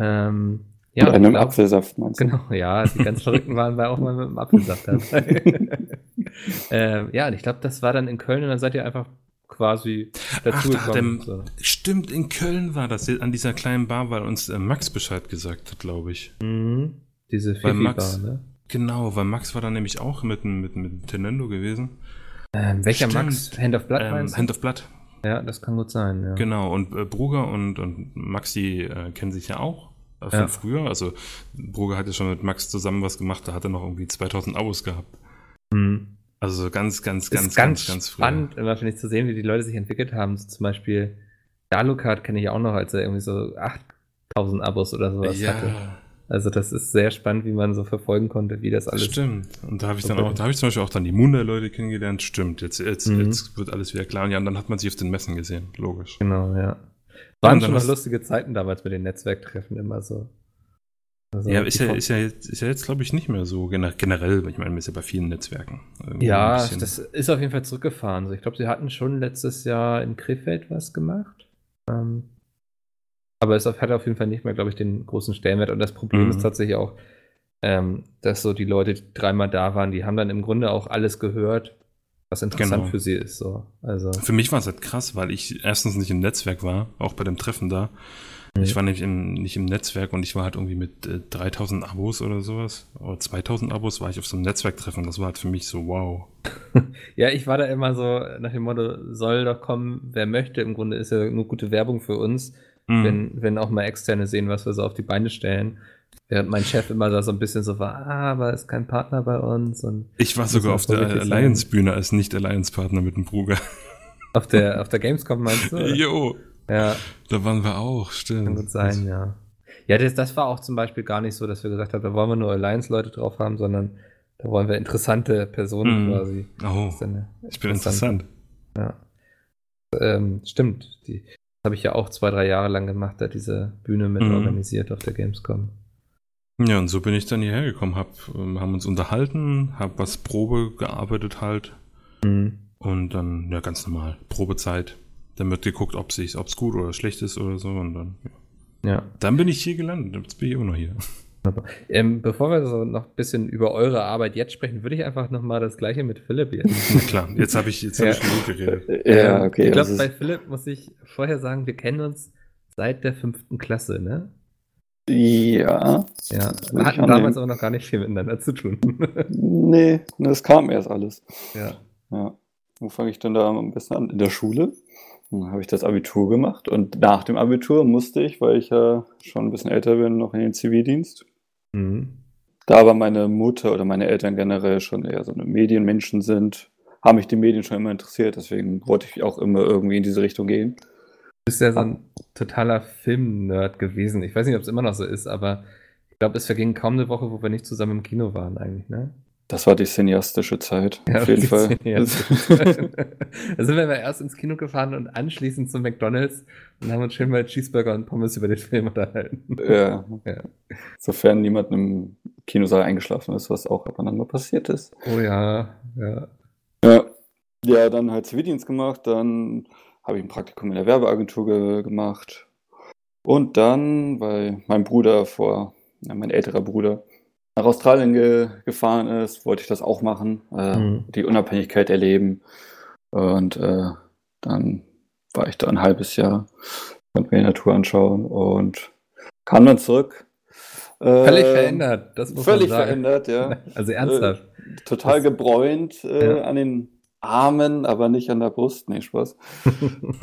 Ähm, ja, Mit einem glaub- Apfelsaft, meinst du? Genau, ja, die ganz Verrückten waren bei auch mal mit dem Apfelsaft dabei. ähm, ja, und ich glaube, das war dann in Köln und dann seid ihr einfach quasi Ach, da hat er. Stimmt, in Köln war das, an dieser kleinen Bar, weil uns äh, Max Bescheid gesagt hat, glaube ich. mhm. Diese Fifi-Bar, Max- ne? Genau, weil Max war da nämlich auch mit, mit, mit Nintendo gewesen. Ähm, welcher Stimmt. Max? Hand of Blood Ähm, meinst du? Hand of Blood. Ja, das kann gut sein, ja. Genau, und äh, Bruger und, und Max, die äh, kennen sich ja auch äh, von Ja. früher. Also Bruger hat ja schon mit Max zusammen was gemacht, da hat er noch irgendwie 2000 Abos gehabt. Mhm. Also ganz, ganz, ganz, ganz, ganz, ganz früh. spannend, immer finde ich zu sehen, wie die Leute sich entwickelt haben. So zum Beispiel Dalukart kenne ich auch noch, als er irgendwie so 8000 Abos oder sowas hatte. Ja, Also das ist sehr spannend, wie man so verfolgen konnte, wie das alles. stimmt. Und da habe ich dann auch, da habe ich zum Beispiel auch dann die Moonlight-Leute kennengelernt. Stimmt, jetzt, jetzt, Mhm. jetzt wird alles wieder klar. Und ja, und dann hat man sich auf den Messen gesehen, logisch. Genau, ja. Waren schon hast- lustige Zeiten damals mit den Netzwerktreffen immer so. Also ja, ist ja, ist ja jetzt, ist ja jetzt glaube ich, nicht mehr so gener- generell. Ich meine, man ist ja bei vielen Netzwerken. Ja, das ist auf jeden Fall zurückgefahren. So, ich glaube, sie hatten schon letztes Jahr in Krefeld was gemacht. Ähm, aber es hat auf jeden Fall nicht mehr, glaube ich, den großen Stellenwert. Und das Problem Mhm. ist tatsächlich auch, ähm, dass so die Leute, die dreimal da waren, die haben dann im Grunde auch alles gehört, was interessant Genau. für sie ist. So. Also, Für mich war es halt krass, weil ich erstens nicht im Netzwerk war, auch bei dem Treffen da. Ich war nämlich im, nicht im Netzwerk und ich war halt irgendwie mit äh, 3000 Abos oder sowas, oder 2000 Abos war ich auf so einem Netzwerktreffen. Das war halt für mich so wow. ja, ich war da immer so nach dem Motto, soll doch kommen, wer möchte. Im Grunde ist ja nur gute Werbung für uns. Mhm. wenn, wenn auch mal Externe sehen, was wir so auf die Beine stellen. Während mein Chef immer da so ein bisschen so war, ah, aber ist kein Partner bei uns und Ich war sogar auf der. Alliance-Bühne als Nicht-Alliance-Partner mit dem Bruger. auf der, auf der Gamescom meinst du? oder? Jo, Ja, da waren wir auch, stimmt. kann gut sein, ja. Ja, das, das war auch zum Beispiel gar nicht so, dass wir gesagt haben, da wollen wir nur Alliance-Leute drauf haben, sondern da wollen wir interessante Personen Mhm. quasi. Oh, ich bin interessant. Ja. Ähm, stimmt. Die das habe ich ja auch zwei, drei Jahre lang gemacht, da diese Bühne mit Mhm. organisiert auf der Gamescom. Ja, und so bin ich dann hierher gekommen, hab, ähm, haben uns unterhalten, hab was Probe gearbeitet halt Mhm. und dann, ja, ganz normal, Probezeit. Dann wird geguckt, ob es gut oder schlecht ist oder so und dann, ja. Ja. Dann bin ich hier gelandet, jetzt bin ich immer noch hier. Ähm, bevor wir so noch ein bisschen über eure Arbeit jetzt sprechen, würde ich einfach nochmal das gleiche mit Philipp jetzt. Na klar, jetzt habe ich, jetzt hab Ja. ich genug geredet. Ja, Ähm, okay. Ich glaube, bei Philipp muss ich vorher sagen, wir kennen uns seit der fünften Klasse, ne? ja. Ja. Wir hatten damals aber noch gar nicht viel miteinander zu tun. Nee, das kam erst alles. ja. Ja. Wo fange ich denn da am besten an? In der Schule. Dann habe ich das Abitur gemacht und nach dem Abitur musste ich, weil ich ja schon ein bisschen älter bin, noch in den Zivildienst. Mhm. Da aber meine Mutter oder meine Eltern generell schon eher so eine Medienmenschen sind, haben mich die Medien schon immer interessiert, deswegen wollte ich auch immer irgendwie in diese Richtung gehen. Du bist ja so ein totaler Film-Nerd gewesen. Ich weiß nicht, ob es immer noch so ist, aber ich glaube, es verging kaum eine Woche, wo wir nicht zusammen im Kino waren eigentlich, ne? Das war die cineastische Zeit, auf jeden Fall. da sind wir aber erst ins Kino gefahren und anschließend zu McDonalds und haben uns schön mal Cheeseburger und Pommes über den Film unterhalten. ja. Ja. Sofern niemand im Kinosaal eingeschlafen ist, was auch ab und an mal passiert ist. Oh ja, ja. Ja, ja dann halt Zivildienst gemacht, dann habe ich ein Praktikum in der Werbeagentur ge gemacht. Und dann, weil mein Bruder vor, ja, mein älterer Bruder, nach Australien ge gefahren ist, wollte ich das auch machen, äh, Mhm. die Unabhängigkeit erleben. Und äh, dann war ich da ein halbes Jahr, konnte mir die Natur anschauen und kam dann zurück. Völlig Äh, verändert, das muss Völlig man sagen. verändert, ja. Also ernsthaft. Total Das- gebräunt äh, Ja. an den Armen, aber nicht an der Brust. Nee, Spaß.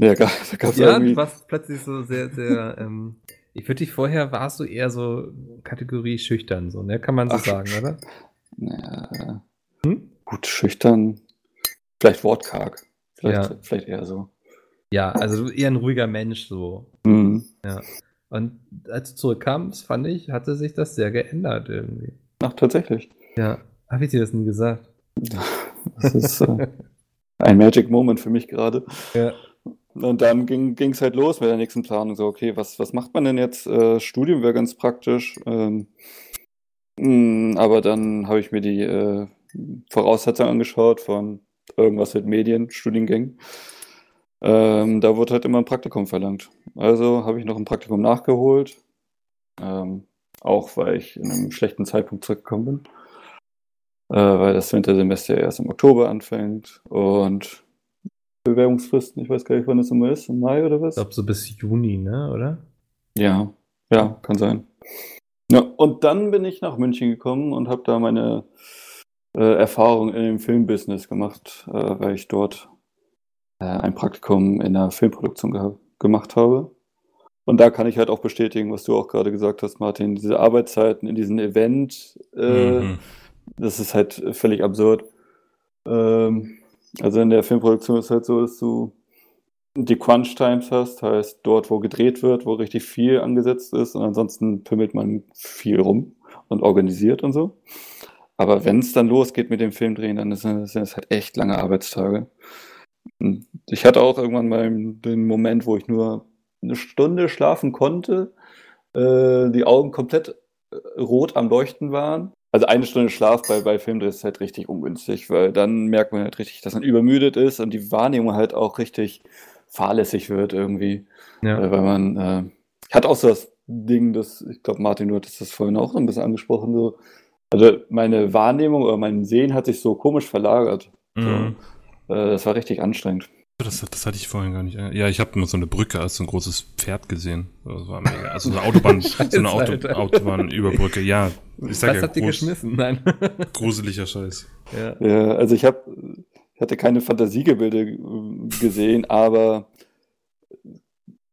Ja, da gab's ja, irgendwie. warst plötzlich so sehr, sehr, ähm, ich würde dich vorher, warst du eher so Kategorie schüchtern, so, ne? Kann man so Ach, sagen, oder? Ja, Hm? gut, schüchtern. Vielleicht wortkarg. Vielleicht, Ja. vielleicht eher so. Ja, also eher ein ruhiger Mensch, so. Mhm. Und als du zurückkamst, fand ich, hatte sich das sehr geändert irgendwie. Ach, tatsächlich. Ja, habe ich dir das nie gesagt? Das ist äh, ein Magic Moment für mich gerade. Ja. Und dann ging es halt los mit der nächsten Planung. So, okay, was, was macht man denn jetzt? Äh, Studium wäre ganz praktisch. Ähm, mh, aber dann habe ich mir die äh, Voraussetzungen angeschaut von irgendwas mit Medien, Studiengängen. Ähm, da wurde halt immer ein Praktikum verlangt. Also habe ich noch ein Praktikum nachgeholt. Ähm, auch weil ich in einem schlechten Zeitpunkt zurückgekommen bin. Äh, weil das Wintersemester erst im Oktober anfängt. Und Bewerbungsfristen. Ich weiß gar nicht, wann das immer ist. Im Mai oder was? Ich glaube so bis Juni, ne, oder? Ja, ja, kann sein. Ja, und dann bin ich nach München gekommen und habe da meine äh, Erfahrung in dem Filmbusiness gemacht, äh, weil ich dort äh, ein Praktikum in der Filmproduktion gemacht habe. Und da kann ich halt auch bestätigen, was du auch gerade gesagt hast, Martin, diese Arbeitszeiten in diesem Event, äh, mhm. das ist halt völlig absurd. Ähm, also in der Filmproduktion ist halt so, dass du die Crunch Times hast, heißt dort, wo gedreht wird, wo richtig viel angesetzt ist und ansonsten pimmelt man viel rum und organisiert und so. Aber wenn es dann losgeht mit dem Filmdrehen, dann sind es halt echt lange Arbeitstage. Ich hatte auch irgendwann mal den Moment, wo ich nur eine Stunde schlafen konnte, äh, die Augen komplett äh, rot am Leuchten waren. Also eine Stunde Schlaf bei, bei Filmdrehs ist halt richtig ungünstig, weil dann merkt man halt richtig, dass man übermüdet ist und die Wahrnehmung halt auch richtig fahrlässig wird irgendwie. Ja. Äh, weil man äh, hat auch so das Ding, das, ich glaube, Martin, du hattest das vorhin auch ein bisschen angesprochen, so, also meine Wahrnehmung oder mein Sehen hat sich so komisch verlagert. Mhm. So, äh, das war richtig anstrengend. Das, das, hatte ich vorhin gar nicht. Ja, ich habe nur so eine Brücke als so ein großes Pferd gesehen. Das war mega. Also eine Autobahn, so eine Auto, Autobahnüberbrücke. Ja, ich sag Was ja, hat die geschmissen? Nein. gruseliger Scheiß. Ja, ja also ich habe, ich hatte keine Fantasiegebilde gesehen, aber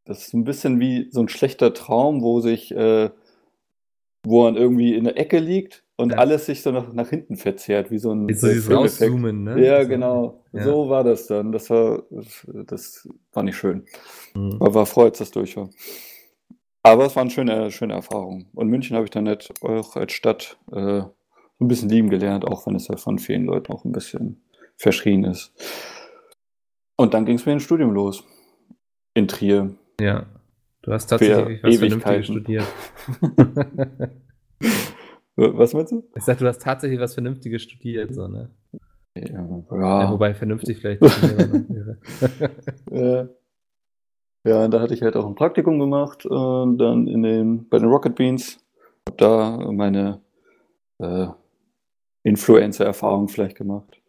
das ist ein bisschen wie so ein schlechter Traum, wo sich, äh, wo man irgendwie in der Ecke liegt und ja. alles sich so nach, nach hinten verzerrt, wie so ein so dieses Rauszoomen, ne? Ja, genau. Ja. So war das dann. Das war, das war nicht schön. Mhm. Aber war froh, als das durch war. Aber es war eine schöne, schöne Erfahrung. Und München habe ich dann nicht auch als Stadt äh, ein bisschen lieben gelernt, auch wenn es ja von vielen Leuten auch ein bisschen verschrien ist. Und dann ging es mir ins Studium los. In Trier. Ja. Du hast tatsächlich was Vernünftiges studiert. Was meinst du? Ich sag, du hast tatsächlich was Vernünftiges studiert, so, ne? Ja, ja. wobei vernünftig vielleicht wäre. ja. ja, und da hatte ich halt auch ein Praktikum gemacht und dann in den, bei den Rocket Beans. Hab da meine äh, Influencer-Erfahrung vielleicht gemacht.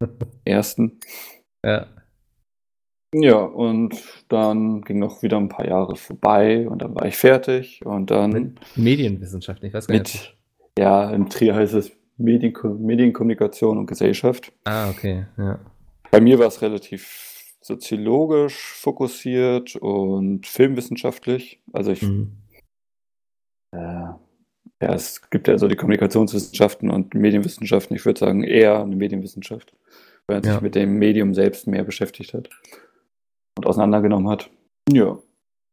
Ersten. Ja. Ja, und dann ging noch wieder ein paar Jahre vorbei und dann war ich fertig und dann. Mit Medienwissenschaft, ich weiß gar nicht. Ja, im Trier heißt es Medien Medienkommunikation und Gesellschaft. Ah, okay, ja. Bei mir war es relativ soziologisch fokussiert und filmwissenschaftlich. Also ich. Mhm. Äh, ja, es gibt ja so die Kommunikationswissenschaften und Medienwissenschaften. Ich würde sagen eher eine Medienwissenschaft, weil man ja. sich mit dem Medium selbst mehr beschäftigt hat und auseinandergenommen hat. Ja.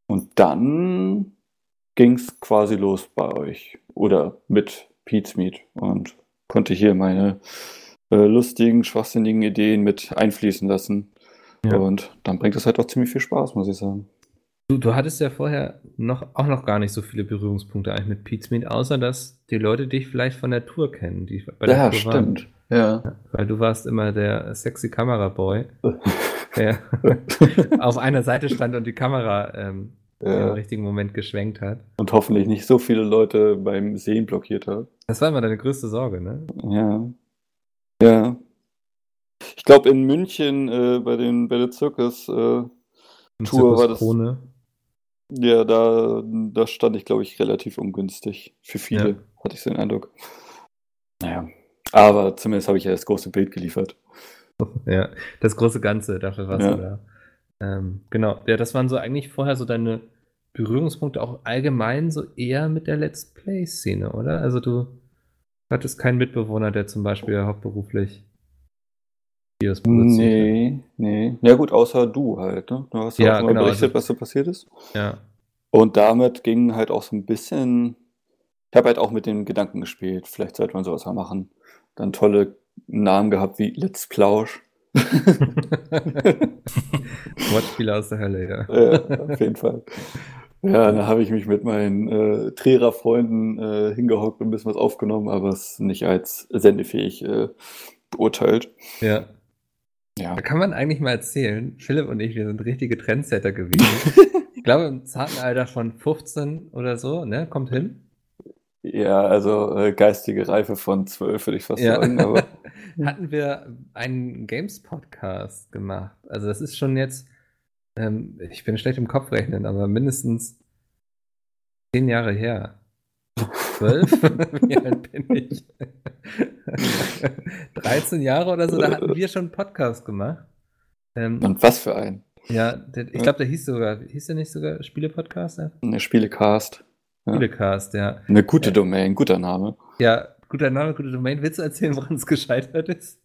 Und dann ging es quasi los bei euch oder mit Pete's Meet und konnte hier meine äh, lustigen, schwachsinnigen Ideen mit einfließen lassen. Ja. Und dann bringt es halt auch ziemlich viel Spaß, muss ich sagen. Du, du hattest ja vorher noch, auch noch gar nicht so viele Berührungspunkte eigentlich mit Pete's Meet, außer dass die Leute dich vielleicht von der Tour kennen. Die bei der ja, Tour stimmt. Ja. ja. Weil du warst immer der sexy Kameraboy, der auf einer Seite stand und die Kamera ähm, ja. im richtigen Moment geschwenkt hat. Und hoffentlich nicht so viele Leute beim Sehen blockiert hat. Das war immer deine größte Sorge, ne? Ja. Ja. Ich glaube, in München äh, bei, den, bei der Zirkus-Tour äh, war das. Krone. Ja, da, da stand ich, glaube ich, relativ ungünstig. Für viele, ja. hatte ich so den Eindruck. Naja. Aber zumindest habe ich ja das große Bild geliefert. Ja, das große Ganze, dafür warst ja. du da. Ähm, genau, ja, das waren so eigentlich vorher so deine Berührungspunkte auch allgemein so eher mit der Let's Play-Szene, oder? Also du hattest keinen Mitbewohner, der zum Beispiel hauptberuflich Videos produziert. Nee, nee. Ja gut, außer du halt, ne? Du hast ja auch genau, berichtet, also, was so passiert ist. Ja. Und damit ging halt auch so ein bisschen, ich habe halt auch mit den Gedanken gespielt, vielleicht sollte man sowas mal machen. Dann tolle Namen gehabt wie Let's Plausch. Wortspiele aus der Hölle, ja. ja. Auf jeden Fall. Ja, da habe ich mich mit meinen äh, Trierer-Freunden äh, hingehockt und ein bisschen was aufgenommen, aber es nicht als sendefähig äh, beurteilt. Ja. Ja. Da kann man eigentlich mal erzählen, Philipp und ich, wir sind richtige Trendsetter gewesen. ich glaube, im zarten Alter von 15 oder so, ne? Kommt hin. Ja, also äh, geistige Reife von 12 würde ich fast ja. sagen, aber. hatten wir einen Games-Podcast gemacht. Also das ist schon jetzt, ähm, ich bin schlecht im Kopf rechnen, aber mindestens zehn Jahre her. Zwölf? Wie alt bin ich? 13 Jahre oder so, da hatten wir schon einen Podcast gemacht. Ähm, Und was für ein? Ja, der, ich glaube, der hieß sogar, hieß der nicht sogar Spiele-Podcast? Ja? Ne, Spielecast. Ja. Spielecast, ja. Eine gute ja. Domain, guter Name. Ja, guter Name, gute Domain. Willst du erzählen, woran es gescheitert ist?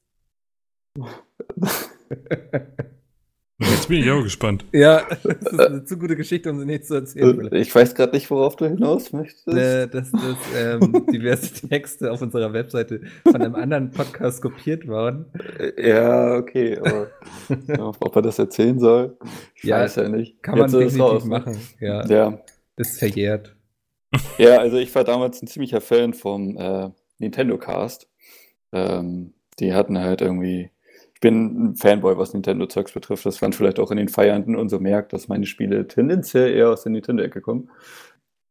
Jetzt bin ich auch gespannt. Ja, das ist eine zu gute Geschichte, um sie nicht zu erzählen. Ich weiß gerade nicht, worauf du hinaus möchtest. Äh, dass, dass ähm, diverse Texte auf unserer Webseite von einem anderen Podcast kopiert waren. Ja, okay, aber ob er das erzählen soll, ich ja, weiß ja nicht. Kann man definitiv raus, ne? machen. Ja. ja. Ist verjährt. Ja, also ich war damals ein ziemlicher Fan vom äh, Nintendo Cast. Ähm, die hatten halt irgendwie ich bin ein Fanboy, was Nintendo-Zeugs betrifft. Das man vielleicht auch in den Feiernden und so merkt, dass meine Spiele tendenziell eher aus der Nintendo-Ecke kommen.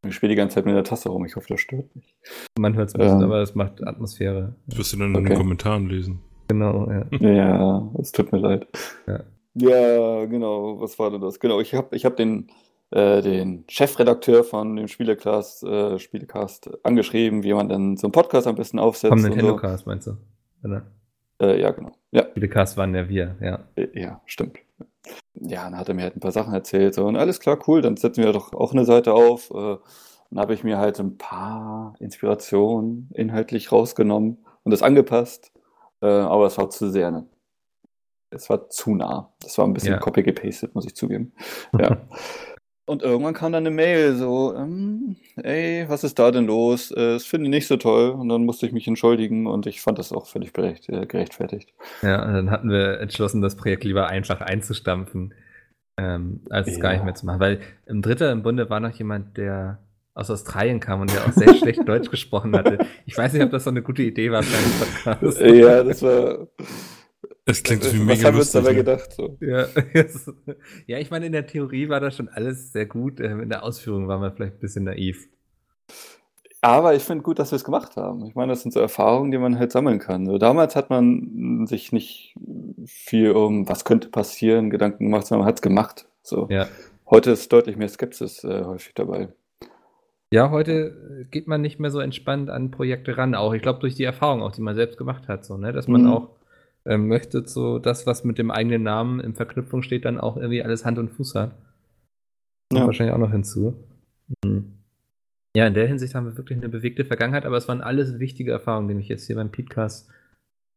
Ich spiele die ganze Zeit mit der Tasse rum. Ich hoffe, das stört nicht. Man hört es ein bisschen, ähm, aber es macht Atmosphäre. Das wirst du dann okay. in den Kommentaren lesen. Genau, ja. Ja, es tut mir leid. Ja. ja, genau. Was war denn das? Genau, ich habe ich hab den, äh, den Chefredakteur von dem Spielecast, äh, Spielecast angeschrieben, wie man dann so einen Podcast am besten aufsetzt. Vom Nintendo-Cast, so. meinst du? Oder? Äh, ja, genau. Ja. Cast waren ja wir, ja. Äh, ja, stimmt. Ja, dann hat er mir halt ein paar Sachen erzählt. So, und alles klar, cool, dann setzen wir doch auch eine Seite auf. Äh, dann habe ich mir halt ein paar Inspirationen inhaltlich rausgenommen und das angepasst. Äh, aber es war zu sehr, ne? Es war zu nah. Das war ein bisschen ja. copy-gepastet, muss ich zugeben. Ja. Und irgendwann kam dann eine Mail so, ähm, ey, was ist da denn los? Äh, das finde ich nicht so toll. Und dann musste ich mich entschuldigen und ich fand das auch völlig äh, gerechtfertigt. Ja, und dann hatten wir entschlossen, das Projekt lieber einfach einzustampfen, ähm, als es ja. gar nicht mehr zu machen. Weil im Dritter im Bunde war noch jemand, der aus Australien kam und der auch sehr schlecht Deutsch gesprochen hatte. Ich weiß nicht, ob das so eine gute Idee war für einen Podcast. Ja, das war es klingt so wie mega Was haben wir uns dabei gedacht? So? Ja, ja, ich meine, in der Theorie war das schon alles sehr gut. Ähm, in der Ausführung waren wir vielleicht ein bisschen naiv. Aber ich finde gut, dass wir es gemacht haben. Ich meine, das sind so Erfahrungen, die man halt sammeln kann. So, damals hat man sich nicht viel um, was könnte passieren, Gedanken gemacht, sondern man hat es gemacht. So. Ja. Heute ist deutlich mehr Skepsis äh, häufig dabei. Ja, heute geht man nicht mehr so entspannt an Projekte ran. Auch, ich glaube, durch die Erfahrung, auch die man selbst gemacht hat, so, ne? dass man mhm. auch ähm, möchtet, so das, was mit dem eigenen Namen in Verknüpfung steht, dann auch irgendwie alles Hand und Fuß hat. Ja. Wahrscheinlich auch noch hinzu. Mhm. Ja, in der Hinsicht haben wir wirklich eine bewegte Vergangenheit, aber es waren alles wichtige Erfahrungen, die mich jetzt hier beim Podcast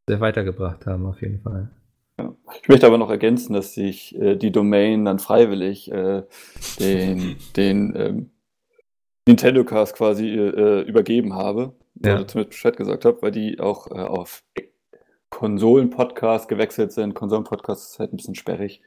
sehr weitergebracht haben, auf jeden Fall. Ja. Ich möchte aber noch ergänzen, dass ich äh, die Domain dann freiwillig äh, den, den ähm, Nintendo Cast quasi äh, übergeben habe, ja. oder zumindest Bescheid gesagt habe, weil die auch äh, auf Konsolen-Podcast gewechselt sind. Konsolen-Podcast ist halt ein bisschen sperrig.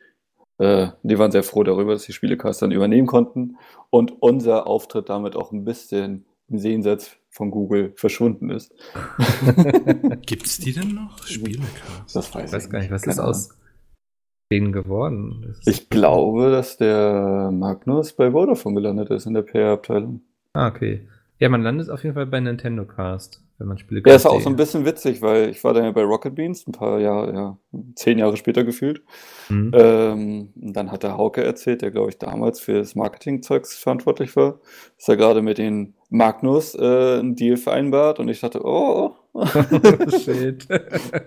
Äh, die waren sehr froh darüber, dass die Spielecast dann übernehmen konnten und unser Auftritt damit auch ein bisschen im Sehensatz von Google verschwunden ist. Gibt es die denn noch? Spielecast? Das weiß ich weiß gar nicht, was ist aus denen geworden? Ich glaube, dass der Magnus bei Vodafone gelandet ist in der PR-Abteilung. Ah, okay. Ja, man landet auf jeden Fall bei Nintendo Cast wenn man Spiele Ja, ist auch so ein bisschen witzig, weil ich war dann ja bei Rocket Beans ein paar Jahre, ja, zehn Jahre später gefühlt. Mhm. Ähm, dann hat der Hauke erzählt, der glaube ich damals für das Marketingzeugs verantwortlich war, dass er gerade mit den Magnus äh, einen Deal vereinbart und ich dachte, oh, oh. Shit.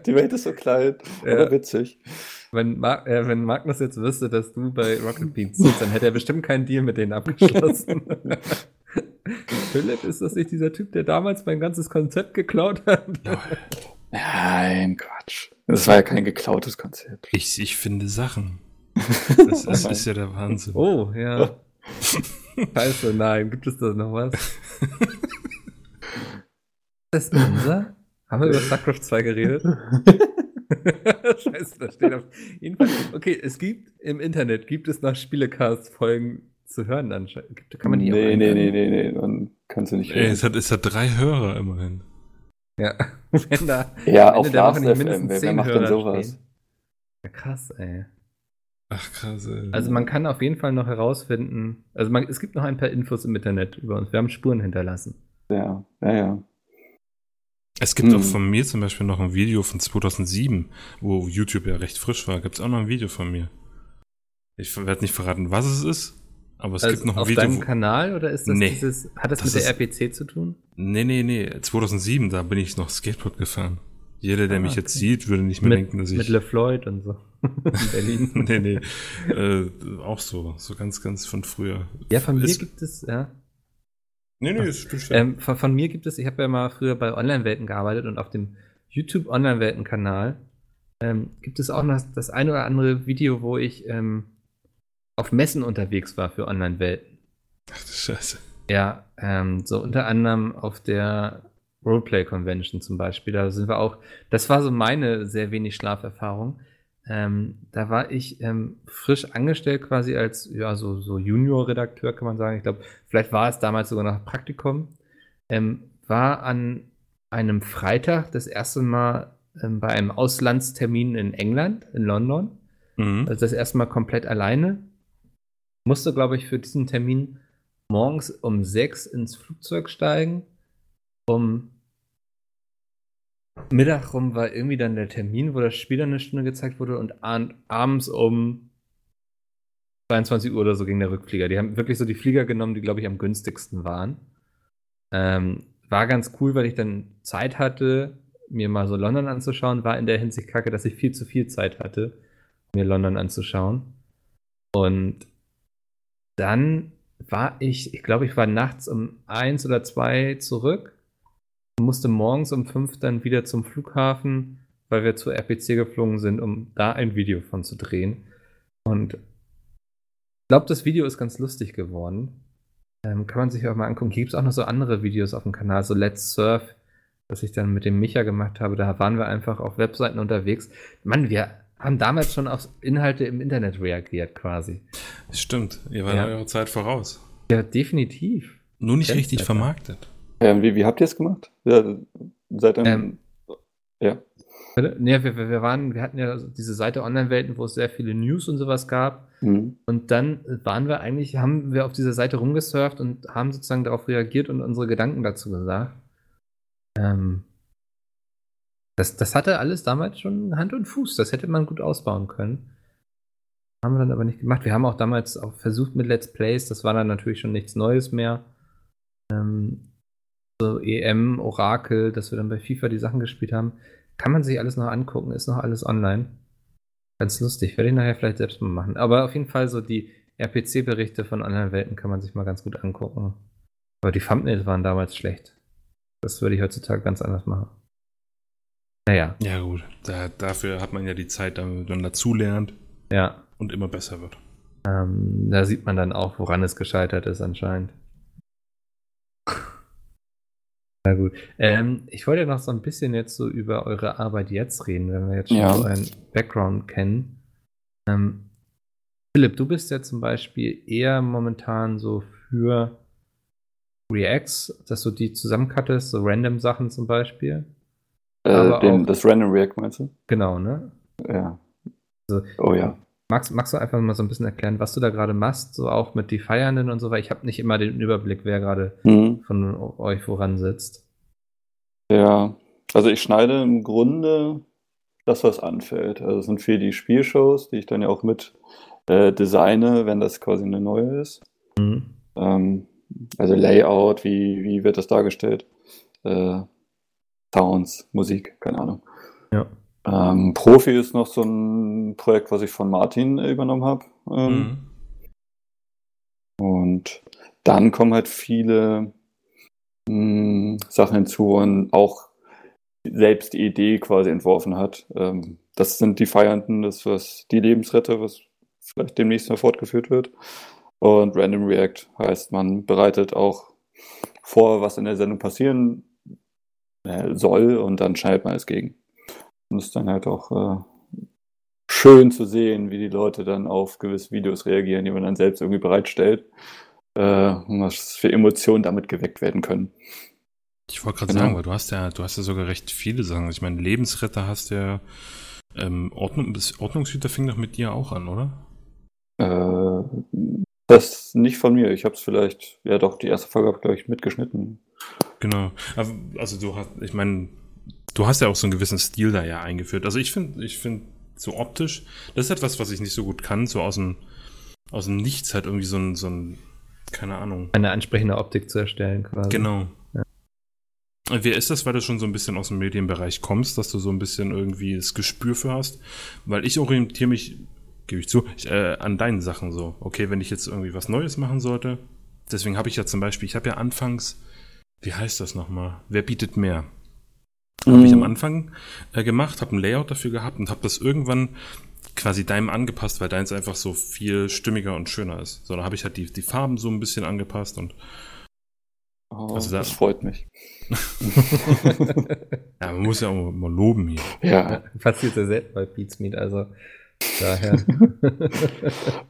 Die Welt ist so klein, ja. aber witzig. Wenn, Mar äh, wenn Magnus jetzt wüsste, dass du bei Rocket Beans sitzt, dann hätte er bestimmt keinen Deal mit denen abgeschlossen. Philipp, ist das nicht dieser Typ, der damals mein ganzes Konzept geklaut hat? Nein, Quatsch. Das war ja kein geklautes Konzept. Ich, ich finde Sachen. Das, das ist ja der Wahnsinn. Oh, ja. Scheiße, nein. Gibt es da noch was? Das ist unser? Haben wir über StarCraft 2 geredet? Scheiße, da steht auf jeden Fall. Okay, es gibt im Internet, gibt es noch Spielecast-Folgen zu hören anscheinend. Kann man die nee, auch nee, nee, nee, nee, man kann sie nicht hören. Ey, es, hat, es hat drei Hörer immerhin. Ja, wenn da ja, auf Last FM, wer, wer macht Hörer denn sowas? Stehen. Ja, krass, ey. Ach krass, ey. Also man kann auf jeden Fall noch herausfinden, also man, es gibt noch ein paar Infos im Internet über uns. Wir haben Spuren hinterlassen. Ja, ja, ja. Es gibt hm. auch von mir zum Beispiel noch ein Video von 2007, wo YouTube ja recht frisch war. Gibt es auch noch ein Video von mir. Ich werde nicht verraten, was es ist, aber es also gibt noch ein auf Video. Auf deinem Kanal oder ist das nee, dieses, hat das, das mit der RPC zu tun? Nee, nee, nee. 2007, da bin ich noch Skateboard gefahren. Jeder, der ah, mich okay. jetzt sieht, würde nicht mehr mit, denken, dass ich. Mit LeFloid und so. In Berlin. nee, nee. Äh, auch so. So ganz, ganz von früher. Ja, von mir gibt es, ja. Nee, nee, ist stimmt. Ähm, von, von, mir gibt es, ich habe ja mal früher bei Online-Welten gearbeitet und auf dem YouTube Online-Welten-Kanal ähm, gibt es auch noch das ein oder andere Video, wo ich ähm, auf Messen unterwegs war für Online-Welten. Ach du Scheiße. Ja, ähm, so unter anderem auf der Roleplay Convention zum Beispiel. Da sind wir auch, das war so meine sehr wenig Schlaferfahrung. Ähm, da war ich ähm, frisch angestellt quasi als ja, so, so Junior-Redakteur, kann man sagen. Ich glaube, vielleicht war es damals sogar noch Praktikum. Ähm, war an einem Freitag das erste Mal ähm, bei einem Auslandstermin in England, in London. Mhm. Also das erste Mal komplett alleine. Musste, glaube ich, für diesen Termin morgens um sechs ins Flugzeug steigen, um Mittag rum war irgendwie dann der Termin, wo das Spiel dann eine Stunde gezeigt wurde und abends um 22 Uhr oder so ging der Rückflieger. Die haben wirklich so die Flieger genommen, die, glaube ich, am günstigsten waren. Ähm, war ganz cool, weil ich dann Zeit hatte, mir mal so London anzuschauen. War in der Hinsicht kacke, dass ich viel zu viel Zeit hatte, mir London anzuschauen. Und dann war ich, ich glaube, ich war nachts um eins oder zwei zurück musste morgens um fünf dann wieder zum Flughafen, weil wir zur RPC geflogen sind, um da ein Video von zu drehen. Und ich glaube, das Video ist ganz lustig geworden. Ähm, kann man sich auch mal angucken. Gibt es auch noch so andere Videos auf dem Kanal, so Let's Surf, was ich dann mit dem Micha gemacht habe. Da waren wir einfach auf Webseiten unterwegs. Mann, wir haben damals schon auf Inhalte im Internet reagiert, quasi. Stimmt, ihr wart ja. eure Zeit voraus. Ja, definitiv. Nur nicht richtig vermarktet. Ähm, wie, wie habt ihr es gemacht? Ja, seit einem. Ähm, ja. Nee, wir, wir, waren, wir hatten ja diese Seite Online-Welten, wo es sehr viele News und sowas gab. Mhm. Und dann waren wir eigentlich, haben wir auf dieser Seite rumgesurft und haben sozusagen darauf reagiert und unsere Gedanken dazu gesagt. Ähm, das, das hatte alles damals schon Hand und Fuß. Das hätte man gut ausbauen können. Haben wir dann aber nicht gemacht. Wir haben auch damals auch versucht mit Let's Plays. Das war dann natürlich schon nichts Neues mehr. Ähm, so EM, Orakel, dass wir dann bei FIFA die Sachen gespielt haben. Kann man sich alles noch angucken, ist noch alles online. Ganz lustig, werde ich nachher vielleicht selbst mal machen. Aber auf jeden Fall so die RPC-Berichte von anderen Welten kann man sich mal ganz gut angucken. Aber die Thumbnails waren damals schlecht. Das würde ich heutzutage ganz anders machen. Naja. Ja, gut. Da, dafür hat man ja die Zeit, damit man dazulernt. Ja. Und immer besser wird. Ähm, da sieht man dann auch, woran es gescheitert ist, anscheinend. Na gut. Ähm, ich wollte ja noch so ein bisschen jetzt so über eure Arbeit jetzt reden, wenn wir jetzt schon ja. so einen Background kennen. Ähm, Philipp, du bist ja zum Beispiel eher momentan so für Reacts, dass du die zusammencuttest, so random Sachen zum Beispiel. Äh, den, das Random React meinst du? Genau, ne? Ja. Also, oh ja. Magst, magst du einfach mal so ein bisschen erklären, was du da gerade machst, so auch mit die Feiernden und so, weil ich habe nicht immer den Überblick, wer gerade mhm. von euch voran sitzt. Ja, also ich schneide im Grunde das, was anfällt. Also es sind viel die Spielshows, die ich dann ja auch mit äh, designe, wenn das quasi eine neue ist. Mhm. Ähm, also Layout, wie, wie wird das dargestellt? Äh, Sounds, Musik, keine Ahnung. Ja. Ähm, Profi ist noch so ein Projekt, was ich von Martin übernommen habe. Ähm, mhm. Und dann kommen halt viele mh, hm, Sachen hinzu und auch selbst die Idee quasi entworfen hat. Ähm, das sind die Feiernden, das was die Lebensretter, was vielleicht demnächst mal fortgeführt wird. Und Random React heißt, man bereitet auch vor, was in der Sendung passieren soll und dann schneidet man es gegen. Und es ist dann halt auch äh, schön zu sehen, wie die Leute dann auf gewisse Videos reagieren, die man dann selbst irgendwie bereitstellt, äh, und was für Emotionen damit geweckt werden können. Ich wollte gerade genau. sagen, weil du hast ja, du hast ja sogar recht viele Sachen. Ich meine, Lebensretter hast ja ähm, Ordnung, Ordnungshüter fing doch mit dir auch an, oder? Äh, das nicht von mir. Ich habe es vielleicht, ja doch, die erste Folge habe ich, glaube ich, mitgeschnitten. Genau. Also du hast, ich meine, du hast ja auch so einen gewissen Stil da ja eingeführt. Also ich finde, ich finde so optisch, das ist etwas, was ich nicht so gut kann, so aus dem, aus dem Nichts halt irgendwie so ein, so ein, keine Ahnung. Eine ansprechende Optik zu erstellen quasi. Genau. Ja. Wer ist das, weil du schon so ein bisschen aus dem Medienbereich kommst, dass du so ein bisschen irgendwie das Gespür für hast? Weil ich orientiere mich, gebe ich zu, ich, äh, an deinen Sachen so. Okay, wenn ich jetzt irgendwie was Neues machen sollte, deswegen habe ich ja zum Beispiel, ich habe ja anfangs, wie heißt das nochmal? Wer bietet mehr? Mhm. Habe ich am Anfang äh, gemacht, habe ein Layout dafür gehabt und habe das irgendwann quasi deinem angepasst, weil deins einfach so viel stimmiger und schöner ist. So, da habe ich halt die, die Farben so ein bisschen angepasst und oh, also da, das freut mich. ja, man muss ja auch mal loben hier. Ja. Passiert ja selten bei Beatsmeet, also daher.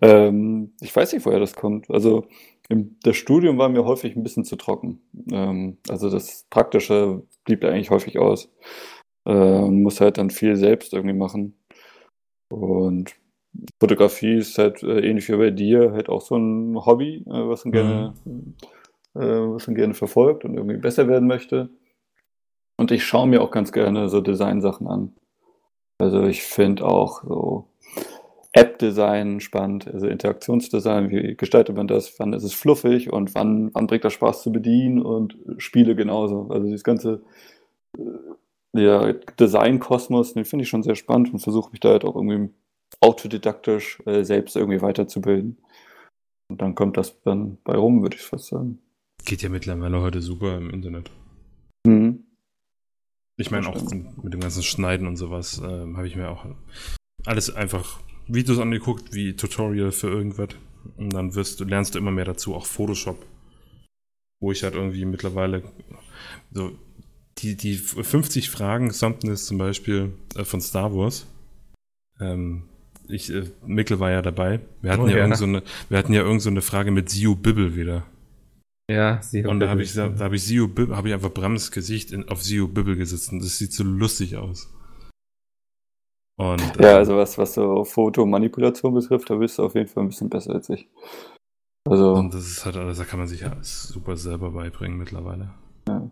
ähm, ich weiß nicht, woher das kommt. Also das Studium war mir häufig ein bisschen zu trocken. Ähm, also das Praktische blieb da eigentlich häufig aus. Ähm, muss halt dann viel selbst irgendwie machen. Und Fotografie ist halt äh, ähnlich wie bei dir halt auch so ein Hobby, äh, was man gerne, mhm. äh, was man gerne verfolgt und irgendwie besser werden möchte. Und ich schaue mir auch ganz gerne so Designsachen an. Also ich finde auch so App-Design spannend, also Interaktionsdesign, wie gestaltet man das, wann ist es fluffig und wann, wann bringt das Spaß zu bedienen und Spiele genauso. Also dieses ganze äh, ja, Design-Kosmos, den finde ich schon sehr spannend und versuche mich da halt auch irgendwie autodidaktisch äh, selbst irgendwie weiterzubilden. Und dann kommt das dann bei rum, würde ich fast sagen. Geht ja mittlerweile heute super im Internet. Mhm. Ich meine, auch mit dem ganzen Schneiden und sowas äh, habe ich mir auch alles einfach Videos angeguckt, wie Tutorial für irgendwas. Und dann wirst du, lernst du immer mehr dazu, auch Photoshop. Wo ich halt irgendwie mittlerweile so die, die 50 Fragen Thumbnails zum Beispiel äh, von Star Wars. Ähm, ich, äh, Mikkel war ja dabei. Wir hatten oh, ja, ja. Irgend so eine, wir hatten ja irgend so eine Frage mit Sio Bibble wieder. Ja, Sio Und da habe ich, da, da habe ich Sio Bibble, habe ich einfach Brams Gesicht in, auf Sio Bibble gesetzt und das sieht so lustig aus. Und, ja, ähm, also was, was so Fotomanipulation betrifft, da bist du auf jeden Fall ein bisschen besser als ich. Also. Und das ist halt alles, da kann man sich ja super selber beibringen mittlerweile. Ja.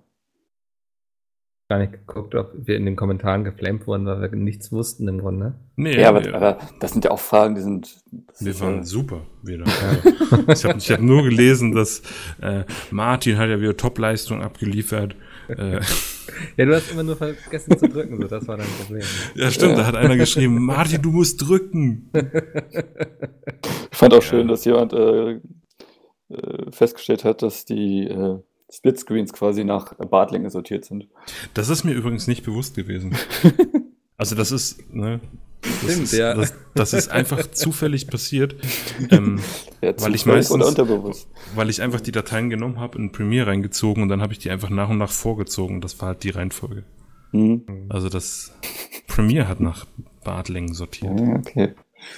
Gar nicht geguckt, ob wir in den Kommentaren geflammt wurden, weil wir nichts wussten im Grunde. Nee, ja, aber, aber das sind ja auch Fragen, die sind. Wir waren ja super wieder. ich habe hab nur gelesen, dass äh, Martin hat ja wieder Topleistung abgeliefert. Äh, ja, du hast immer nur vergessen zu drücken, so das war dein Problem. Ja, stimmt, da hat einer geschrieben, Martin, du musst drücken. Ich fand auch schön, dass jemand äh, äh, festgestellt hat, dass die äh, Splitscreens quasi nach Bartlänge sortiert sind. Das ist mir übrigens nicht bewusst gewesen. also das ist, ne, das, Stimmt, ist, ja. das, das, ist einfach zufällig passiert, ähm, ja, weil ich meistens, weil ich einfach die Dateien genommen habe, in Premiere reingezogen und dann habe ich die einfach nach und nach vorgezogen. Das war halt die Reihenfolge. Mhm. Also das Premiere hat nach Bartlängen sortiert. Ja, okay.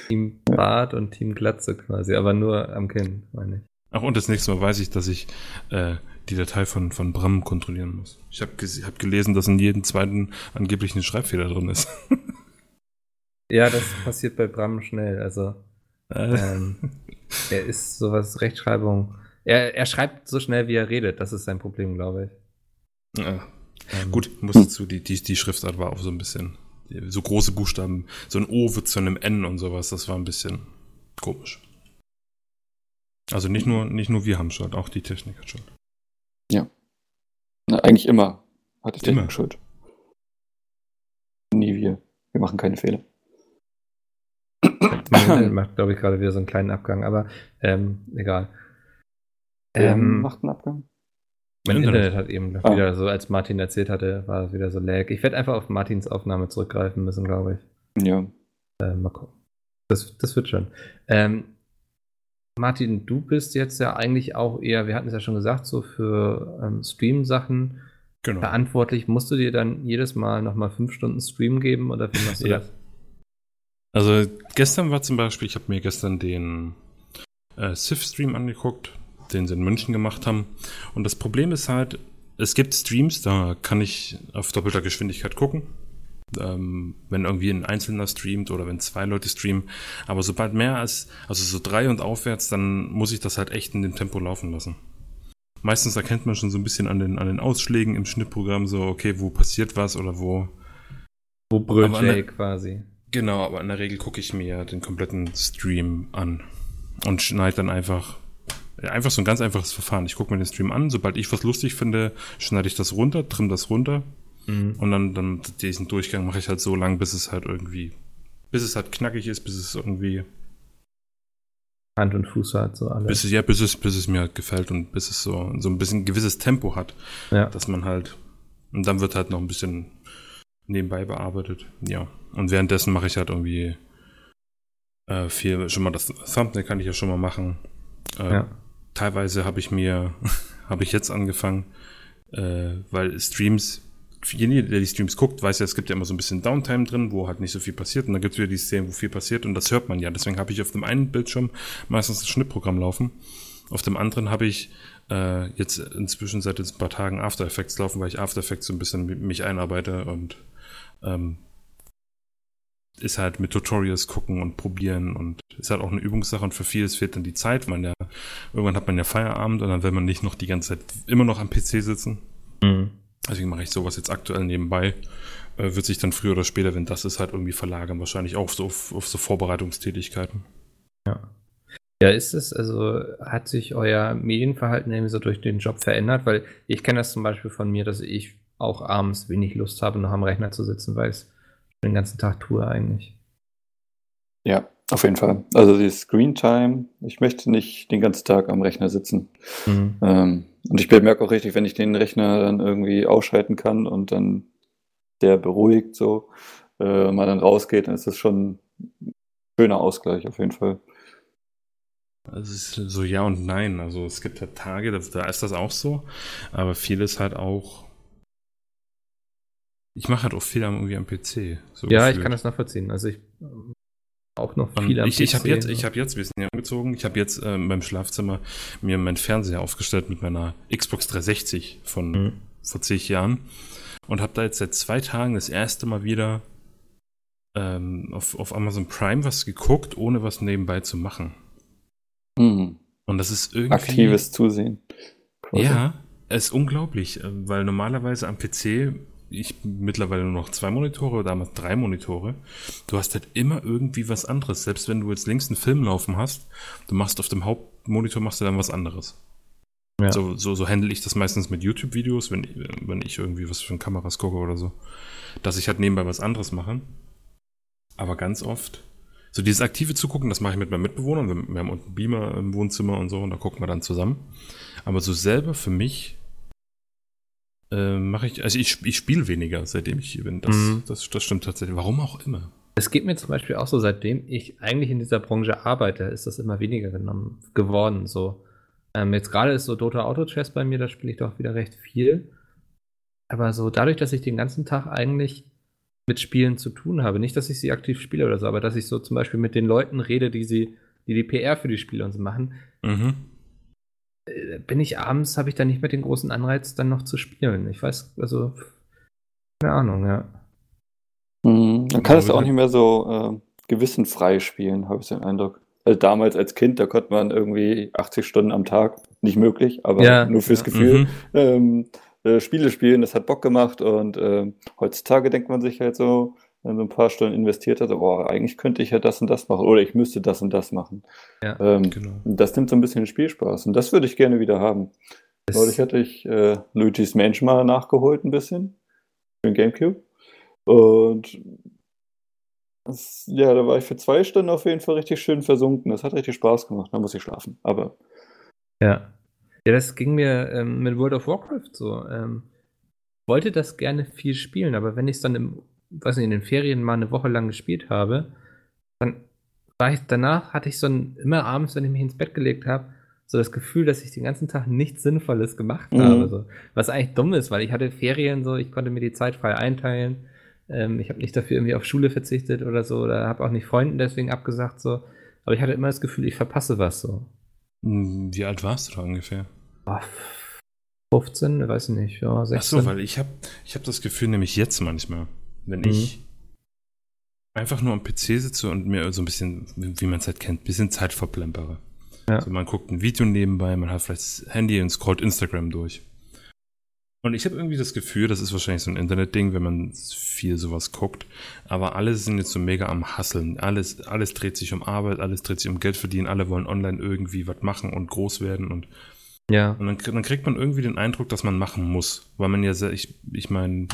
Team Bart und Team Glatze quasi, aber nur am Kinn, meine ich. Ach, und das nächste Mal weiß ich, dass ich äh, die Datei von, von Bram kontrollieren muss. Ich habe hab gelesen, dass in jedem zweiten angeblich ein Schreibfehler drin ist. Ja, das passiert bei Bram schnell. Also ähm, er ist sowas Rechtschreibung. Er, er schreibt so schnell, wie er redet. Das ist sein Problem, glaube ich. Ja. Ähm, Gut, muss dazu, die, die, die Schriftart war auch so ein bisschen. So große Buchstaben, so ein O wird zu einem N und sowas, das war ein bisschen komisch. Also nicht nur, nicht nur wir haben Schuld, auch die Technik hat Schuld. Ja. Na, eigentlich immer hat die Technik immer. Schuld. Nie wir. Wir machen keine Fehler. macht, glaube ich, gerade wieder so einen kleinen Abgang, aber ähm, egal. Ähm, macht einen Abgang? Mein Internet, Internet hat eben ah. wieder so, als Martin erzählt hatte, war es wieder so lag. Ich werde einfach auf Martins Aufnahme zurückgreifen müssen, glaube ich. Ja. Äh, mal gucken. Das, das wird schon. Ähm, Martin, du bist jetzt ja eigentlich auch eher, wir hatten es ja schon gesagt, so für ähm, Stream-Sachen genau. verantwortlich. Musst du dir dann jedes Mal nochmal fünf Stunden Stream geben oder wie machst du ja. das? Also gestern war zum Beispiel, ich habe mir gestern den äh, Sif-Stream angeguckt, den sie in München gemacht haben. Und das Problem ist halt, es gibt Streams, da kann ich auf doppelter Geschwindigkeit gucken. Ähm, wenn irgendwie ein Einzelner streamt oder wenn zwei Leute streamen. Aber sobald mehr als, also so drei und aufwärts, dann muss ich das halt echt in dem Tempo laufen lassen. meistens erkennt man schon so ein bisschen an den, an den Ausschlägen im Schnittprogramm so, okay, wo passiert was oder wo. Wo brüllt Jay quasi. Genau, aber in der Regel gucke ich mir den kompletten Stream an und schneide dann einfach einfach so ein ganz einfaches Verfahren. Ich gucke mir den Stream an, sobald ich was lustig finde, schneide ich das runter, trimm das runter mhm. und dann, dann diesen Durchgang mache ich halt so lang, bis es halt irgendwie, bis es halt knackig ist, bis es irgendwie Hand und Fuß hat, so alles. Bis es, ja, bis es, bis es mir halt gefällt und bis es so, so ein bisschen ein gewisses Tempo hat, ja. dass man halt, und dann wird halt noch ein bisschen nebenbei bearbeitet, ja. Und währenddessen mache ich halt irgendwie äh, viel, schon mal das Thumbnail kann ich ja schon mal machen. Äh, ja teilweise habe ich mir, habe ich jetzt angefangen, äh, weil Streams, derjenige, der die Streams guckt, weiß ja, es gibt ja immer so ein bisschen Downtime drin, wo halt nicht so viel passiert. Und dann gibt es wieder die Szenen, wo viel passiert und das hört man ja. Deswegen habe ich auf dem einen Bildschirm meistens das Schnittprogramm laufen. Auf dem anderen habe ich äh, jetzt inzwischen seit jetzt ein paar Tagen After Effects laufen, weil ich After Effects so ein bisschen mich einarbeite und ähm, ist halt mit Tutorials gucken und probieren und ist halt auch eine Übungssache und für vieles fehlt dann die Zeit. Man ja, irgendwann hat man ja Feierabend und dann will man nicht noch die ganze Zeit immer noch am PC sitzen. Mhm. Deswegen mache ich sowas jetzt aktuell nebenbei. Äh, wird sich dann früher oder später, wenn das ist, halt irgendwie verlagern, wahrscheinlich auch so auf, auf so Vorbereitungstätigkeiten. Ja. Ja, ist es, also hat sich euer Medienverhalten irgendwie so durch den Job verändert? Weil ich kenne das zum Beispiel von mir, dass ich auch abends wenig Lust habe, noch am Rechner zu sitzen, weil es den ganzen Tag tue eigentlich. Ja, auf jeden Fall. Also die Screen Time, ich möchte nicht den ganzen Tag am Rechner sitzen. Mhm. Ähm, und ich merke auch richtig, wenn ich den Rechner dann irgendwie ausschalten kann und dann der beruhigt so, äh, mal dann rausgeht, dann ist das schon ein schöner Ausgleich auf jeden Fall. Also es ist so ja und nein. Also es gibt halt Tage, da, da ist das auch so, aber vieles halt auch ich mache halt auch viel irgendwie am PC. So ja, gefühlt. ich kann das nachvollziehen. Also ich auch noch viel am ich, PC. Ich habe jetzt, ich habe jetzt, wir sind ja umgezogen, ich habe jetzt äh, beim Schlafzimmer mir meinen Fernseher aufgestellt mit meiner Xbox 360 von mhm. vor zig Jahren und habe da jetzt seit zwei Tagen das erste Mal wieder ähm, auf, auf Amazon Prime was geguckt, ohne was nebenbei zu machen. Mhm. Und das ist irgendwie. Aktives Zusehen. Quasi. Ja, es ist unglaublich, äh, weil normalerweise am PC ich mittlerweile nur noch zwei Monitore, damals drei Monitore. Du hast halt immer irgendwie was anderes. Selbst wenn du jetzt links einen Film laufen hast, du machst auf dem Hauptmonitor machst du dann was anderes. Ja. So, so, so handle ich das meistens mit YouTube-Videos, wenn, wenn ich irgendwie was für Kameras gucke oder so. Dass ich halt nebenbei was anderes mache. Aber ganz oft. So dieses aktive Zugucken, das mache ich mit meinen Mitbewohnern. Wir, wir haben unten Beamer im Wohnzimmer und so und da gucken wir dann zusammen. Aber so selber für mich äh, mache ich, also ich, ich spiele weniger, seitdem ich hier bin. Das, mhm. das, das stimmt tatsächlich. Warum auch immer. Es geht mir zum Beispiel auch so, seitdem ich eigentlich in dieser Branche arbeite, ist das immer weniger genommen, geworden. So. Ähm, jetzt gerade ist so Dota Auto Chess bei mir, da spiele ich doch wieder recht viel. Aber so dadurch, dass ich den ganzen Tag eigentlich mit Spielen zu tun habe, nicht, dass ich sie aktiv spiele oder so, aber dass ich so zum Beispiel mit den Leuten rede, die sie, die die PR für die Spiele und so machen, mhm. Äh, bin ich abends, habe ich dann nicht mehr den großen Anreiz, dann noch zu spielen. Ich weiß, also, keine Ahnung, ja. Mhm, dann kann es auch nicht mehr so äh, gewissenfrei spielen, habe ich den Eindruck. Also damals als Kind, da konnte man irgendwie 80 Stunden am Tag, nicht möglich, aber ja, nur fürs ja. Gefühl, mhm. ähm, äh, Spiele spielen, das hat Bock gemacht und äh, heutzutage denkt man sich halt so, wenn so ein paar Stunden investiert hat, oh, eigentlich könnte ich ja das und das machen oder ich müsste das und das machen. Ja, ähm, genau. Das nimmt so ein bisschen den Spielspaß und das würde ich gerne wieder haben. Das Neulich hatte ich äh, Luigi's Mansion mal nachgeholt ein bisschen für den Gamecube und das, ja, da war ich für zwei Stunden auf jeden Fall richtig schön versunken. Das hat richtig Spaß gemacht. Da muss ich schlafen. Aber ja, ja, das ging mir ähm, mit World of Warcraft so. Ähm, wollte das gerne viel spielen, aber wenn ich es dann im weiß nicht, in den Ferien mal eine Woche lang gespielt habe, dann war ich danach, hatte ich so ein, immer abends, wenn ich mich ins Bett gelegt habe, so das Gefühl, dass ich den ganzen Tag nichts Sinnvolles gemacht mhm. habe. So. Was eigentlich dumm ist, weil ich hatte Ferien so, ich konnte mir die Zeit frei einteilen. Ähm, ich habe nicht dafür irgendwie auf Schule verzichtet oder so, oder habe auch nicht Freunden deswegen abgesagt so. Aber ich hatte immer das Gefühl, ich verpasse was so. Hm, wie alt warst du da ungefähr? 15, weiß ich nicht, ja, 16. Ach so, weil ich habe ich hab das Gefühl nämlich jetzt manchmal, wenn mhm. ich einfach nur am PC sitze und mir so ein bisschen, wie man es halt kennt, ein bisschen Zeit verplempere. Ja. Also man guckt ein Video nebenbei, man hat vielleicht das Handy und scrollt Instagram durch. Und ich habe irgendwie das Gefühl, das ist wahrscheinlich so ein Internetding, wenn man viel sowas guckt. Aber alle sind jetzt so mega am Hasseln. Alles, alles dreht sich um Arbeit, alles dreht sich um Geld verdienen, alle wollen online irgendwie was machen und groß werden und ja. Und dann, dann kriegt man irgendwie den Eindruck, dass man machen muss. Weil man ja sehr, ich, ich meine,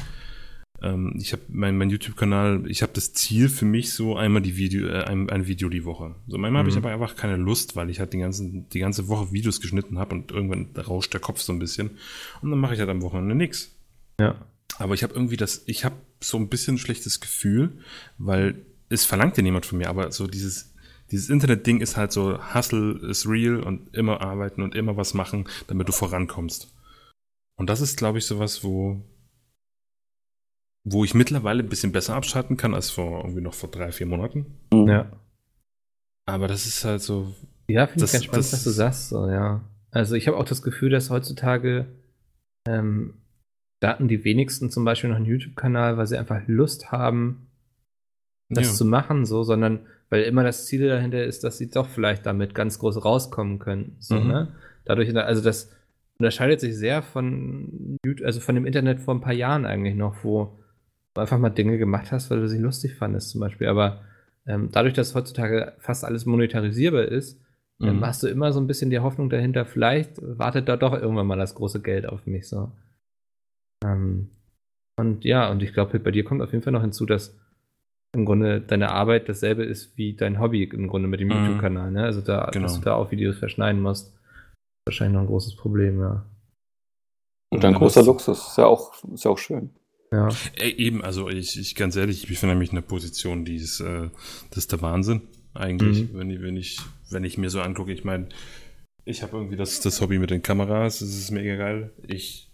ähm, ich habe mein, mein YouTube-Kanal, ich habe das Ziel für mich so einmal die Video, äh, ein, ein Video die Woche. So manchmal mhm. habe ich aber einfach keine Lust, weil ich halt die, ganzen, die ganze Woche Videos geschnitten habe und irgendwann rauscht der Kopf so ein bisschen. Und dann mache ich halt am Wochenende nichts. Ja. Aber ich habe irgendwie das, ich habe so ein bisschen ein schlechtes Gefühl, weil es verlangt ja niemand von mir, aber so dieses, dieses Internet-Ding ist halt so, Hustle ist real und immer arbeiten und immer was machen, damit du vorankommst. Und das ist, glaube ich, sowas, wo, wo ich mittlerweile ein bisschen besser abschalten kann als vor irgendwie noch vor drei, vier Monaten. Mhm. Ja. Aber das ist halt so. Ja, finde ich ganz spannend, das, was du sagst. So, ja. Also ich habe auch das Gefühl, dass heutzutage ähm, Daten die wenigsten zum Beispiel noch einen YouTube-Kanal, weil sie einfach Lust haben, das ja. zu machen, so, sondern weil immer das Ziel dahinter ist, dass sie doch vielleicht damit ganz groß rauskommen können. So, mhm. ne? Dadurch, also das unterscheidet sich sehr von YouTube, also von dem Internet vor ein paar Jahren eigentlich noch, wo einfach mal Dinge gemacht hast, weil du sie lustig fandest zum Beispiel. Aber ähm, dadurch, dass heutzutage fast alles monetarisierbar ist, ähm, mhm. ähm, hast du immer so ein bisschen die Hoffnung dahinter, vielleicht wartet da doch irgendwann mal das große Geld auf mich. So. Ähm, und ja, und ich glaube, bei dir kommt auf jeden Fall noch hinzu, dass im Grunde deine Arbeit dasselbe ist wie dein Hobby im Grunde mit dem mhm. YouTube-Kanal. Ne? Also da, genau. dass du da auch Videos verschneiden musst, ist wahrscheinlich noch ein großes Problem, ja. Und ein großer Luxus, ist ja auch, ist ja auch schön. Ja. Ey, eben, also ich, ich ganz ehrlich, ich befinde mich in einer Position, die ist, äh, das ist der Wahnsinn, eigentlich, mhm. wenn, ich, wenn, ich, wenn ich mir so angucke. Ich meine, ich habe irgendwie das, das Hobby mit den Kameras, das ist mega geil. Ich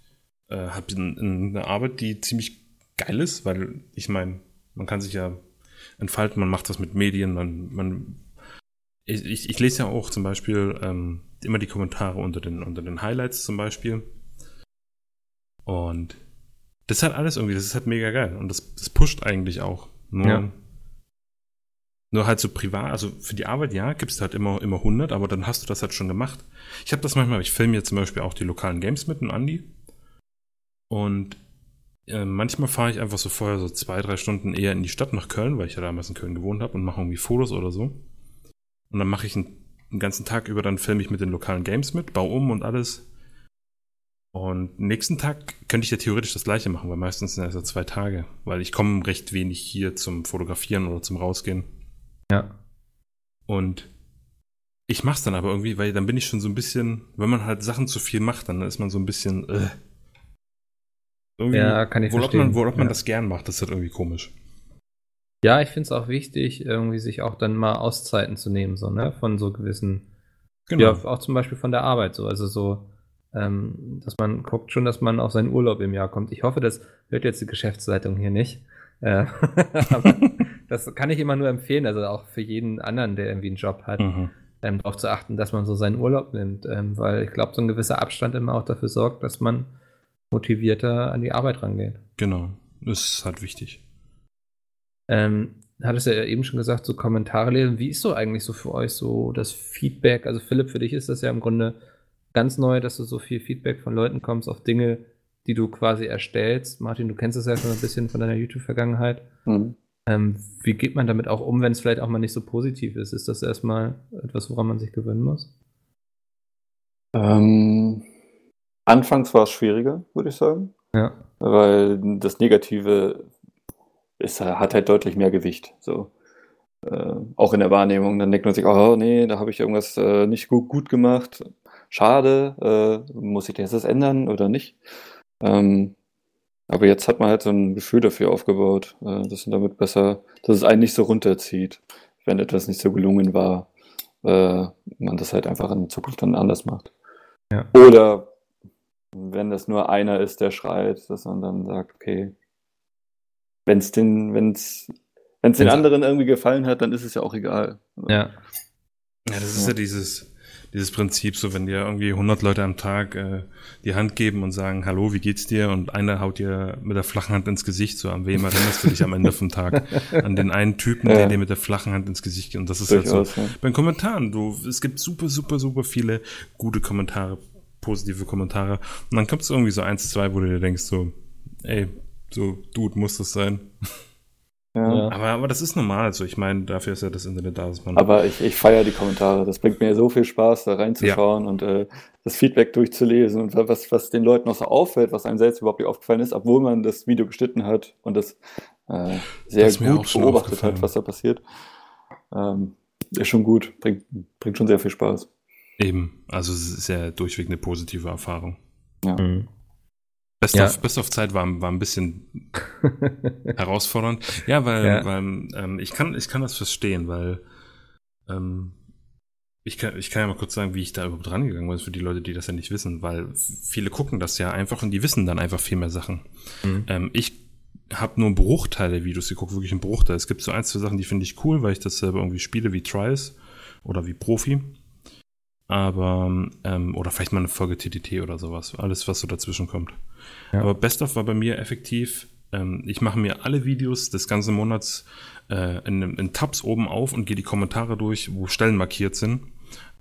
äh, habe eine Arbeit, die ziemlich geil ist, weil ich meine, man kann sich ja entfalten, man macht was mit Medien, man, man ich, ich, ich lese ja auch zum Beispiel ähm, immer die Kommentare unter den, unter den Highlights zum Beispiel. Und das ist halt alles irgendwie, das ist halt mega geil. Und das, das pusht eigentlich auch. Nur, ja. nur halt so privat, also für die Arbeit, ja, gibst du halt immer, immer 100, aber dann hast du das halt schon gemacht. Ich habe das manchmal, ich filme jetzt zum Beispiel auch die lokalen Games mit dem Andi. Und äh, manchmal fahre ich einfach so vorher so zwei, drei Stunden eher in die Stadt nach Köln, weil ich ja damals in Köln gewohnt habe und mache irgendwie Fotos oder so. Und dann mache ich einen, einen ganzen Tag über, dann filme ich mit den lokalen Games mit, baue um und alles. Und nächsten Tag könnte ich ja theoretisch das gleiche machen, weil meistens sind es ja zwei Tage, weil ich komme recht wenig hier zum Fotografieren oder zum Rausgehen. Ja. Und ich mach's dann aber irgendwie, weil dann bin ich schon so ein bisschen, wenn man halt Sachen zu viel macht, dann ist man so ein bisschen, äh, irgendwie, ja, kann ich wo verstehen. Man, wo man ja. das gern macht, das ist halt irgendwie komisch. Ja, ich finde es auch wichtig, irgendwie sich auch dann mal Auszeiten zu nehmen, so, ne, von so gewissen, genau. ja, auch zum Beispiel von der Arbeit, so, also so, ähm, dass man guckt schon, dass man auf seinen Urlaub im Jahr kommt. Ich hoffe, das hört jetzt die Geschäftsleitung hier nicht. Äh, aber das kann ich immer nur empfehlen, also auch für jeden anderen, der irgendwie einen Job hat, mhm. ähm, darauf zu achten, dass man so seinen Urlaub nimmt, ähm, weil ich glaube, so ein gewisser Abstand immer auch dafür sorgt, dass man motivierter an die Arbeit rangeht. Genau, das ist halt wichtig. Ähm, hattest ja eben schon gesagt, so Kommentare lesen. Wie ist so eigentlich so für euch so das Feedback? Also Philipp, für dich ist das ja im Grunde ganz neu, dass du so viel Feedback von Leuten kommst auf Dinge, die du quasi erstellst. Martin, du kennst es ja schon ein bisschen von deiner YouTube-Vergangenheit. Mhm. Ähm, wie geht man damit auch um, wenn es vielleicht auch mal nicht so positiv ist? Ist das erstmal etwas, woran man sich gewöhnen muss? Ähm, anfangs war es schwieriger, würde ich sagen. Ja. Weil das Negative ist, hat halt deutlich mehr Gewicht. So. Äh, auch in der Wahrnehmung. Dann denkt man sich, oh nee, da habe ich irgendwas äh, nicht gut, gut gemacht schade, äh, muss ich jetzt das ändern oder nicht? Ähm, aber jetzt hat man halt so ein Gefühl dafür aufgebaut, äh, dass man damit besser, dass es einen nicht so runterzieht, wenn etwas nicht so gelungen war, äh, man das halt einfach in Zukunft dann anders macht. Ja. Oder wenn das nur einer ist, der schreit, dass man dann sagt, okay, wenn es den, wenn es wenn es den anderen irgendwie gefallen hat, dann ist es ja auch egal. Ja. Ja, das ist ja, ja dieses, dieses Prinzip, so wenn dir irgendwie 100 Leute am Tag äh, die Hand geben und sagen, hallo, wie geht's dir? Und einer haut dir mit der flachen Hand ins Gesicht, so an wem erinnerst du dich am Ende vom Tag? An den einen Typen, Ja. der dir mit der flachen Hand ins Gesicht geht. Und das ist halt so. Durchaus, ja. Bei den Kommentaren, du, es gibt super, super, super viele gute Kommentare, positive Kommentare. Und dann kommt es irgendwie so eins, zwei, wo du dir denkst, so, ey, so, Dude, muss das sein. Ja. Ja. Aber, aber das ist normal, so, ich meine, dafür ist ja das Internet da, dass man. Aber ich, ich feiere die Kommentare. Das bringt mir so viel Spaß, da reinzuschauen und äh, das Feedback durchzulesen und was, was den Leuten noch so auffällt, was einem selbst überhaupt nicht aufgefallen ist, obwohl man das Video geschnitten hat und das äh, sehr Das gut beobachtet hat, was da passiert. Ähm, ist schon gut, bringt, bringt schon sehr viel Spaß. Eben, also es ist ja durchweg eine positive Erfahrung. Mhm. Best, Ja. of, Best of Zeit war, war ein bisschen herausfordernd. Ja, weil, Ja. weil ähm, ich, kann, ich kann das verstehen, weil ähm, ich, kann, ich kann ja mal kurz sagen, wie ich da überhaupt rangegangen bin, für die Leute, die das ja nicht wissen, weil viele gucken das ja einfach und die wissen dann einfach viel mehr Sachen. Mhm. Ähm, ich habe nur Bruchteil der Videos geguckt, wirklich einen Bruchteil. Es gibt so ein, zwei Sachen, die finde ich cool, weil ich das selber irgendwie spiele wie Trials oder wie Profi. Aber, ähm, oder vielleicht mal eine Folge TTT oder sowas. Alles, was so dazwischen kommt. Ja. Aber Best of war bei mir effektiv. Ähm, ich mache mir alle Videos des ganzen Monats äh, in, in Tabs oben auf und gehe die Kommentare durch, wo Stellen markiert sind.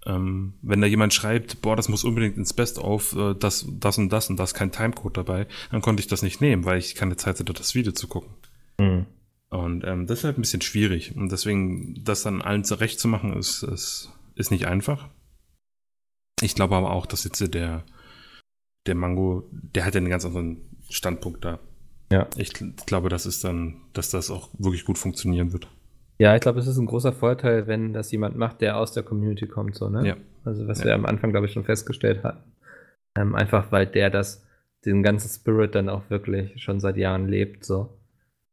Ähm, wenn da jemand schreibt, boah, das muss unbedingt ins Best of, äh, das, das und das und das, kein Timecode dabei, dann konnte ich das nicht nehmen, weil ich keine Zeit hatte, das Video zu gucken. Mhm. Und ähm, das ist halt ein bisschen schwierig. Und deswegen, das dann allen zurecht zu machen, ist, ist, ist nicht einfach. Ich glaube aber auch, dass jetzt der, der Mango, der hat ja einen ganz anderen Standpunkt da. Ja. Ich gl- glaube, das ist dann, dass das auch wirklich gut funktionieren wird. Ja, ich glaube, es ist ein großer Vorteil, wenn das jemand macht, der aus der Community kommt, so, ne? Ja. Also, was Ja. wir am Anfang, glaube ich, schon festgestellt hatten. Ähm, einfach, weil der das, den ganzen Spirit dann auch wirklich schon seit Jahren lebt, so.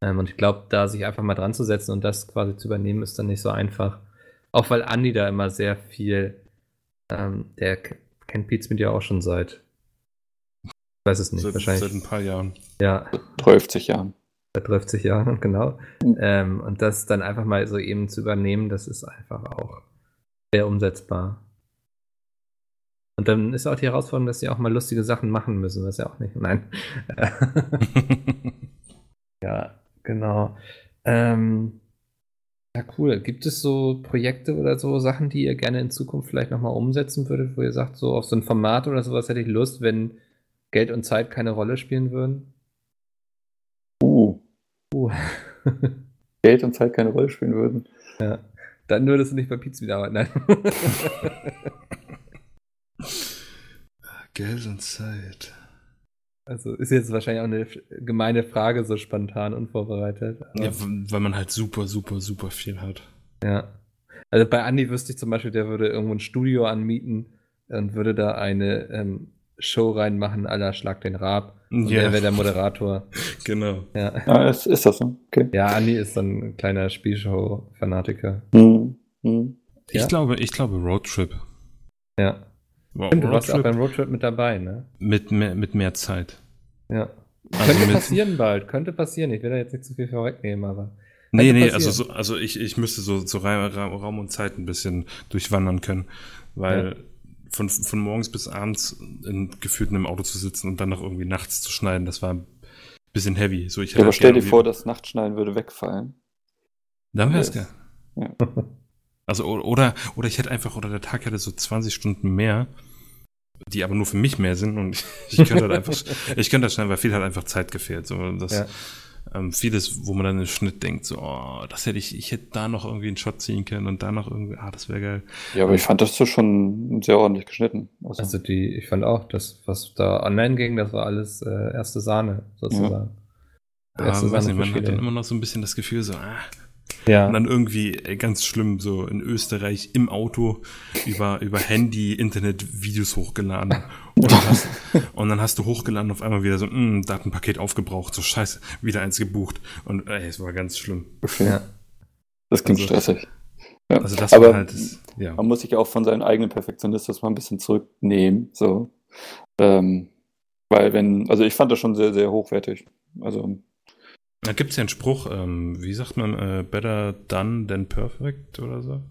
Ähm, und ich glaube, da sich einfach mal dran zu setzen und das quasi zu übernehmen, ist dann nicht so einfach. Auch weil Andi da immer sehr viel, ähm, der kennt Pete Smith ja auch schon seit, ich weiß es nicht, Seit, wahrscheinlich, seit ein paar Jahren. ja, 30 Jahren. seit 30 Jahren, genau. Mhm. Ähm, und das dann einfach mal so eben zu übernehmen, das ist einfach auch sehr umsetzbar. Und dann ist auch die Herausforderung, dass sie auch mal lustige Sachen machen müssen, was ja auch nicht. Nein. ja, genau. Ähm, ja, cool. Gibt es so Projekte oder so Sachen, die ihr gerne in Zukunft vielleicht nochmal umsetzen würdet, wo ihr sagt, so auf so ein Format oder sowas hätte ich Lust, wenn Geld und Zeit keine Rolle spielen würden? Uh, Uh. Geld und Zeit keine Rolle spielen würden. Ja. Dann würdest du nicht bei Pizza wieder arbeiten. Nein. Geld und Zeit. Also ist jetzt wahrscheinlich auch eine gemeine Frage, so spontan unvorbereitet. Ja, weil man halt super, super, super viel hat. ja. Also bei Andi wüsste ich zum Beispiel, der würde irgendwo ein Studio anmieten und würde da eine ähm, Show reinmachen, aller Schlag den Rab. Und Ja. der wäre der Moderator. Genau. Ja. Ah, ist, ist das so? Okay. ja, Andi ist dann ein kleiner Spielshow-Fanatiker. Hm, hm. Ich Ja? glaube, ich glaube Roadtrip. Ja. Wow, Stimmt, du warst auch beim Roadtrip mit dabei, ne? mit mehr, mit mehr Zeit. Ja. Also Könnte mit- passieren bald, könnte passieren. Ich will da jetzt nicht zu viel vorwegnehmen, aber. Nee, nee, passieren. also, so, also ich, ich müsste so, so Ra- Ra- Raum und Zeit ein bisschen durchwandern können, weil Ja. von, von morgens bis abends in, gefühlt in einem Auto zu sitzen und dann noch irgendwie nachts zu schneiden, das war ein bisschen heavy. So, ich Ja, aber stell dir vor, das Nachtschneiden würde wegfallen. Dann wär's geil. Also, oder, oder ich hätte einfach, oder der Tag hätte so 20 Stunden mehr, die aber nur für mich mehr sind und ich könnte halt einfach, ich könnte das schneiden, weil viel halt einfach Zeit gefehlt. So, das, Ja. ähm, vieles, wo man dann im Schnitt denkt, so, oh, das hätte ich, ich hätte da noch irgendwie einen Shot ziehen können und da noch irgendwie, ah, das wäre geil. Ja, aber ich fand das so schon sehr ordentlich geschnitten. Also, Also die, ich fand auch, das, was da online ging, das war alles äh, erste Sahne, sozusagen. Aber Erste weiß nicht, man hat dann immer noch so ein bisschen das Gefühl, so, ah, Ja. Und dann irgendwie ganz schlimm, so in Österreich im Auto über, über Handy, Internet Videos hochgeladen. Und dann, hast, und dann hast du hochgeladen auf einmal wieder so, mh, Datenpaket aufgebraucht, so scheiße, wieder eins gebucht. Und ey, es war ganz schlimm. ja. Das klingt Also- stressig. Ja. Also das aber war halt, das, ja. man muss sich auch von seinem eigenen Perfektionismus mal ein bisschen zurücknehmen. So. Ähm, weil wenn, also ich fand das schon sehr, sehr hochwertig. Also, Da gibt's ja einen Spruch, ähm, wie sagt man, äh, better done than perfect oder so?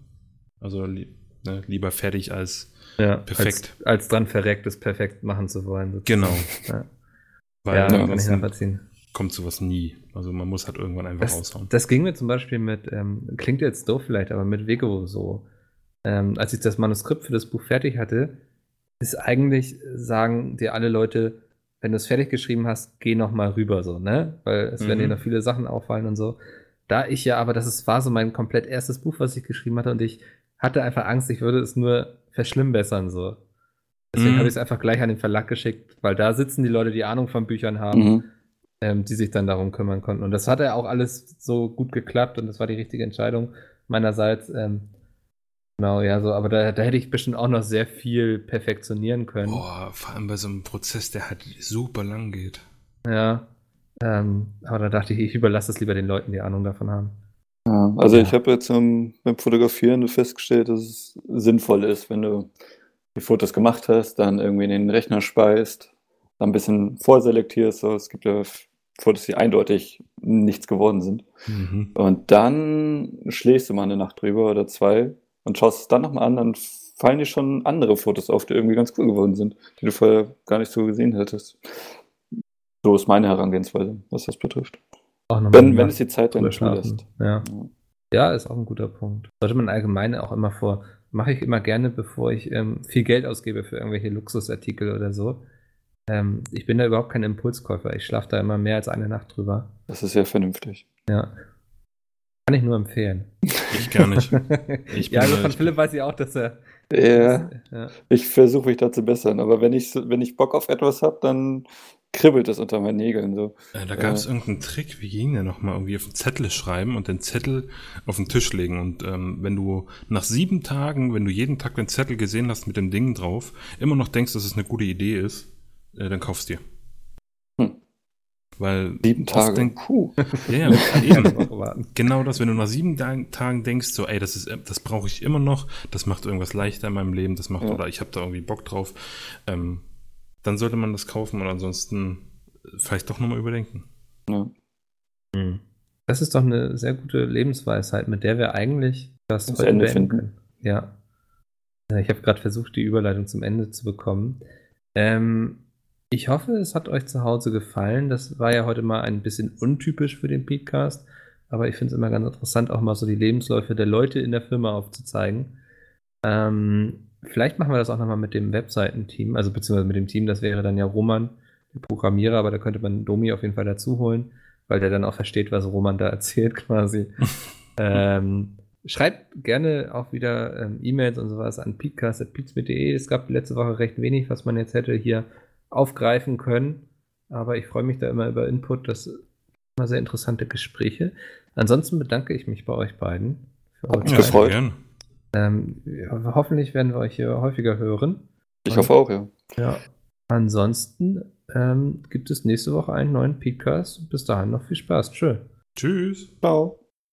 Also li- Ne? Lieber fertig als Ja, Perfekt. Als, als dran verreckt, es perfekt machen zu wollen. sozusagen. genau. Ja, Weil ja kann ich nachvollziehen. kommt sowas nie. Also man muss halt irgendwann einfach Das, raushauen. das ging mir zum Beispiel mit, ähm, klingt jetzt doof vielleicht, aber mit Vego so. Ähm, als ich das Manuskript für das Buch fertig hatte, ist eigentlich, sagen dir alle Leute, wenn du es fertig geschrieben hast, geh noch mal rüber so, ne? Weil es werden Mhm. dir noch viele Sachen auffallen und so. Da ich ja, aber das ist, war so mein komplett erstes Buch, was ich geschrieben hatte und ich hatte einfach Angst, ich würde es nur verschlimmbessern so. Deswegen Mhm. habe ich es einfach gleich an den Verlag geschickt, weil da sitzen die Leute, die Ahnung von Büchern haben Mhm. ähm, die sich dann darum kümmern konnten. Und das hat ja auch alles so gut geklappt und das war die richtige Entscheidung meinerseits. Ähm, genau, ja, so, aber da, da hätte ich bestimmt auch noch sehr viel perfektionieren können. Boah, vor allem bei so einem Prozess, der halt super lang geht. Ja. Ähm, aber da dachte ich, ich überlasse es lieber den Leuten, die Ahnung davon haben. Ja, also Ja. ich habe jetzt ähm, beim Fotografieren festgestellt, dass es sinnvoll ist, wenn du die Fotos gemacht hast, dann irgendwie in den Rechner speist, dann ein bisschen vorselektierst. So. Es gibt ja Fotos, die eindeutig nichts geworden sind. Mhm. Und dann schläfst du mal eine Nacht drüber oder zwei und schaust es dann nochmal an, dann fallen dir schon andere Fotos auf, die irgendwie ganz cool geworden sind, die du vorher gar nicht so gesehen hättest. So ist meine Herangehensweise, was das betrifft. Wenn, wenn es die Zeit dann zulässt. Ja. Ja. ja, ist auch ein guter Punkt. Sollte man allgemein auch immer vor, mache ich immer gerne, bevor ich ähm, viel Geld ausgebe für irgendwelche Luxusartikel oder so. Ähm, ich bin da überhaupt kein Impulskäufer. Ich schlafe da immer mehr als eine Nacht drüber. Das ist ja vernünftig. Ja. Kann ich nur empfehlen. Ich gar nicht. Ich ja, also von Philipp weiß ich auch, dass er. Ja, ja. ich versuche mich da zu bessern, aber wenn ich, wenn ich Bock auf etwas habe, dann kribbelt es unter meinen Nägeln so. Äh, da gab es irgendeinen Trick, wie ging der nochmal? Irgendwie auf einen Zettel schreiben und den Zettel auf den Tisch legen. Und ähm, wenn du nach sieben Tagen, wenn du jeden Tag den Zettel gesehen hast mit dem Ding drauf, immer noch denkst, dass es eine gute Idee ist, äh, dann kaufst dir. Weil Sieben Tage. Denk, Puh. ja, ja, eben. Genau das, wenn du nach sieben Tagen- denkst, so, ey, das ist, das brauche ich immer noch, das macht irgendwas leichter in meinem Leben, das macht, Ja. oder ich habe da irgendwie Bock drauf, ähm, dann sollte man das kaufen und ansonsten vielleicht doch nochmal überdenken. Ja. Hm. Das ist doch eine sehr gute Lebensweisheit, mit der wir eigentlich das, Das Ende finden. können. Ja. Ja, Ich habe gerade versucht, die Überleitung zum Ende zu bekommen. Ähm, ich hoffe, es hat euch zu Hause gefallen. Das war ja heute mal ein bisschen untypisch für den Podcast, aber ich finde es immer ganz interessant, auch mal so die Lebensläufe der Leute in der Firma aufzuzeigen. Ähm, vielleicht machen wir das auch nochmal mit dem Webseitenteam, also beziehungsweise mit dem Team, das wäre dann ja Roman, der Programmierer, aber da könnte man Domi auf jeden Fall dazu holen, weil der dann auch versteht, was Roman da erzählt quasi. ähm, schreibt gerne auch wieder ähm, E-Mails und sowas an peatcast.peatsmit.de. Es gab letzte Woche recht wenig, was man jetzt hätte hier aufgreifen können, aber ich freue mich da immer über Input. Das sind immer sehr interessante Gespräche. Ansonsten bedanke ich mich bei euch beiden für eure mich gefreut. Ähm, ja, hoffentlich werden wir euch hier häufiger hören. Ich hoffe auch, ja. Ja. Ansonsten ähm, gibt es nächste Woche einen neuen Podcast. Bis dahin noch viel Spaß. Tschö. Tschüss. Ciao.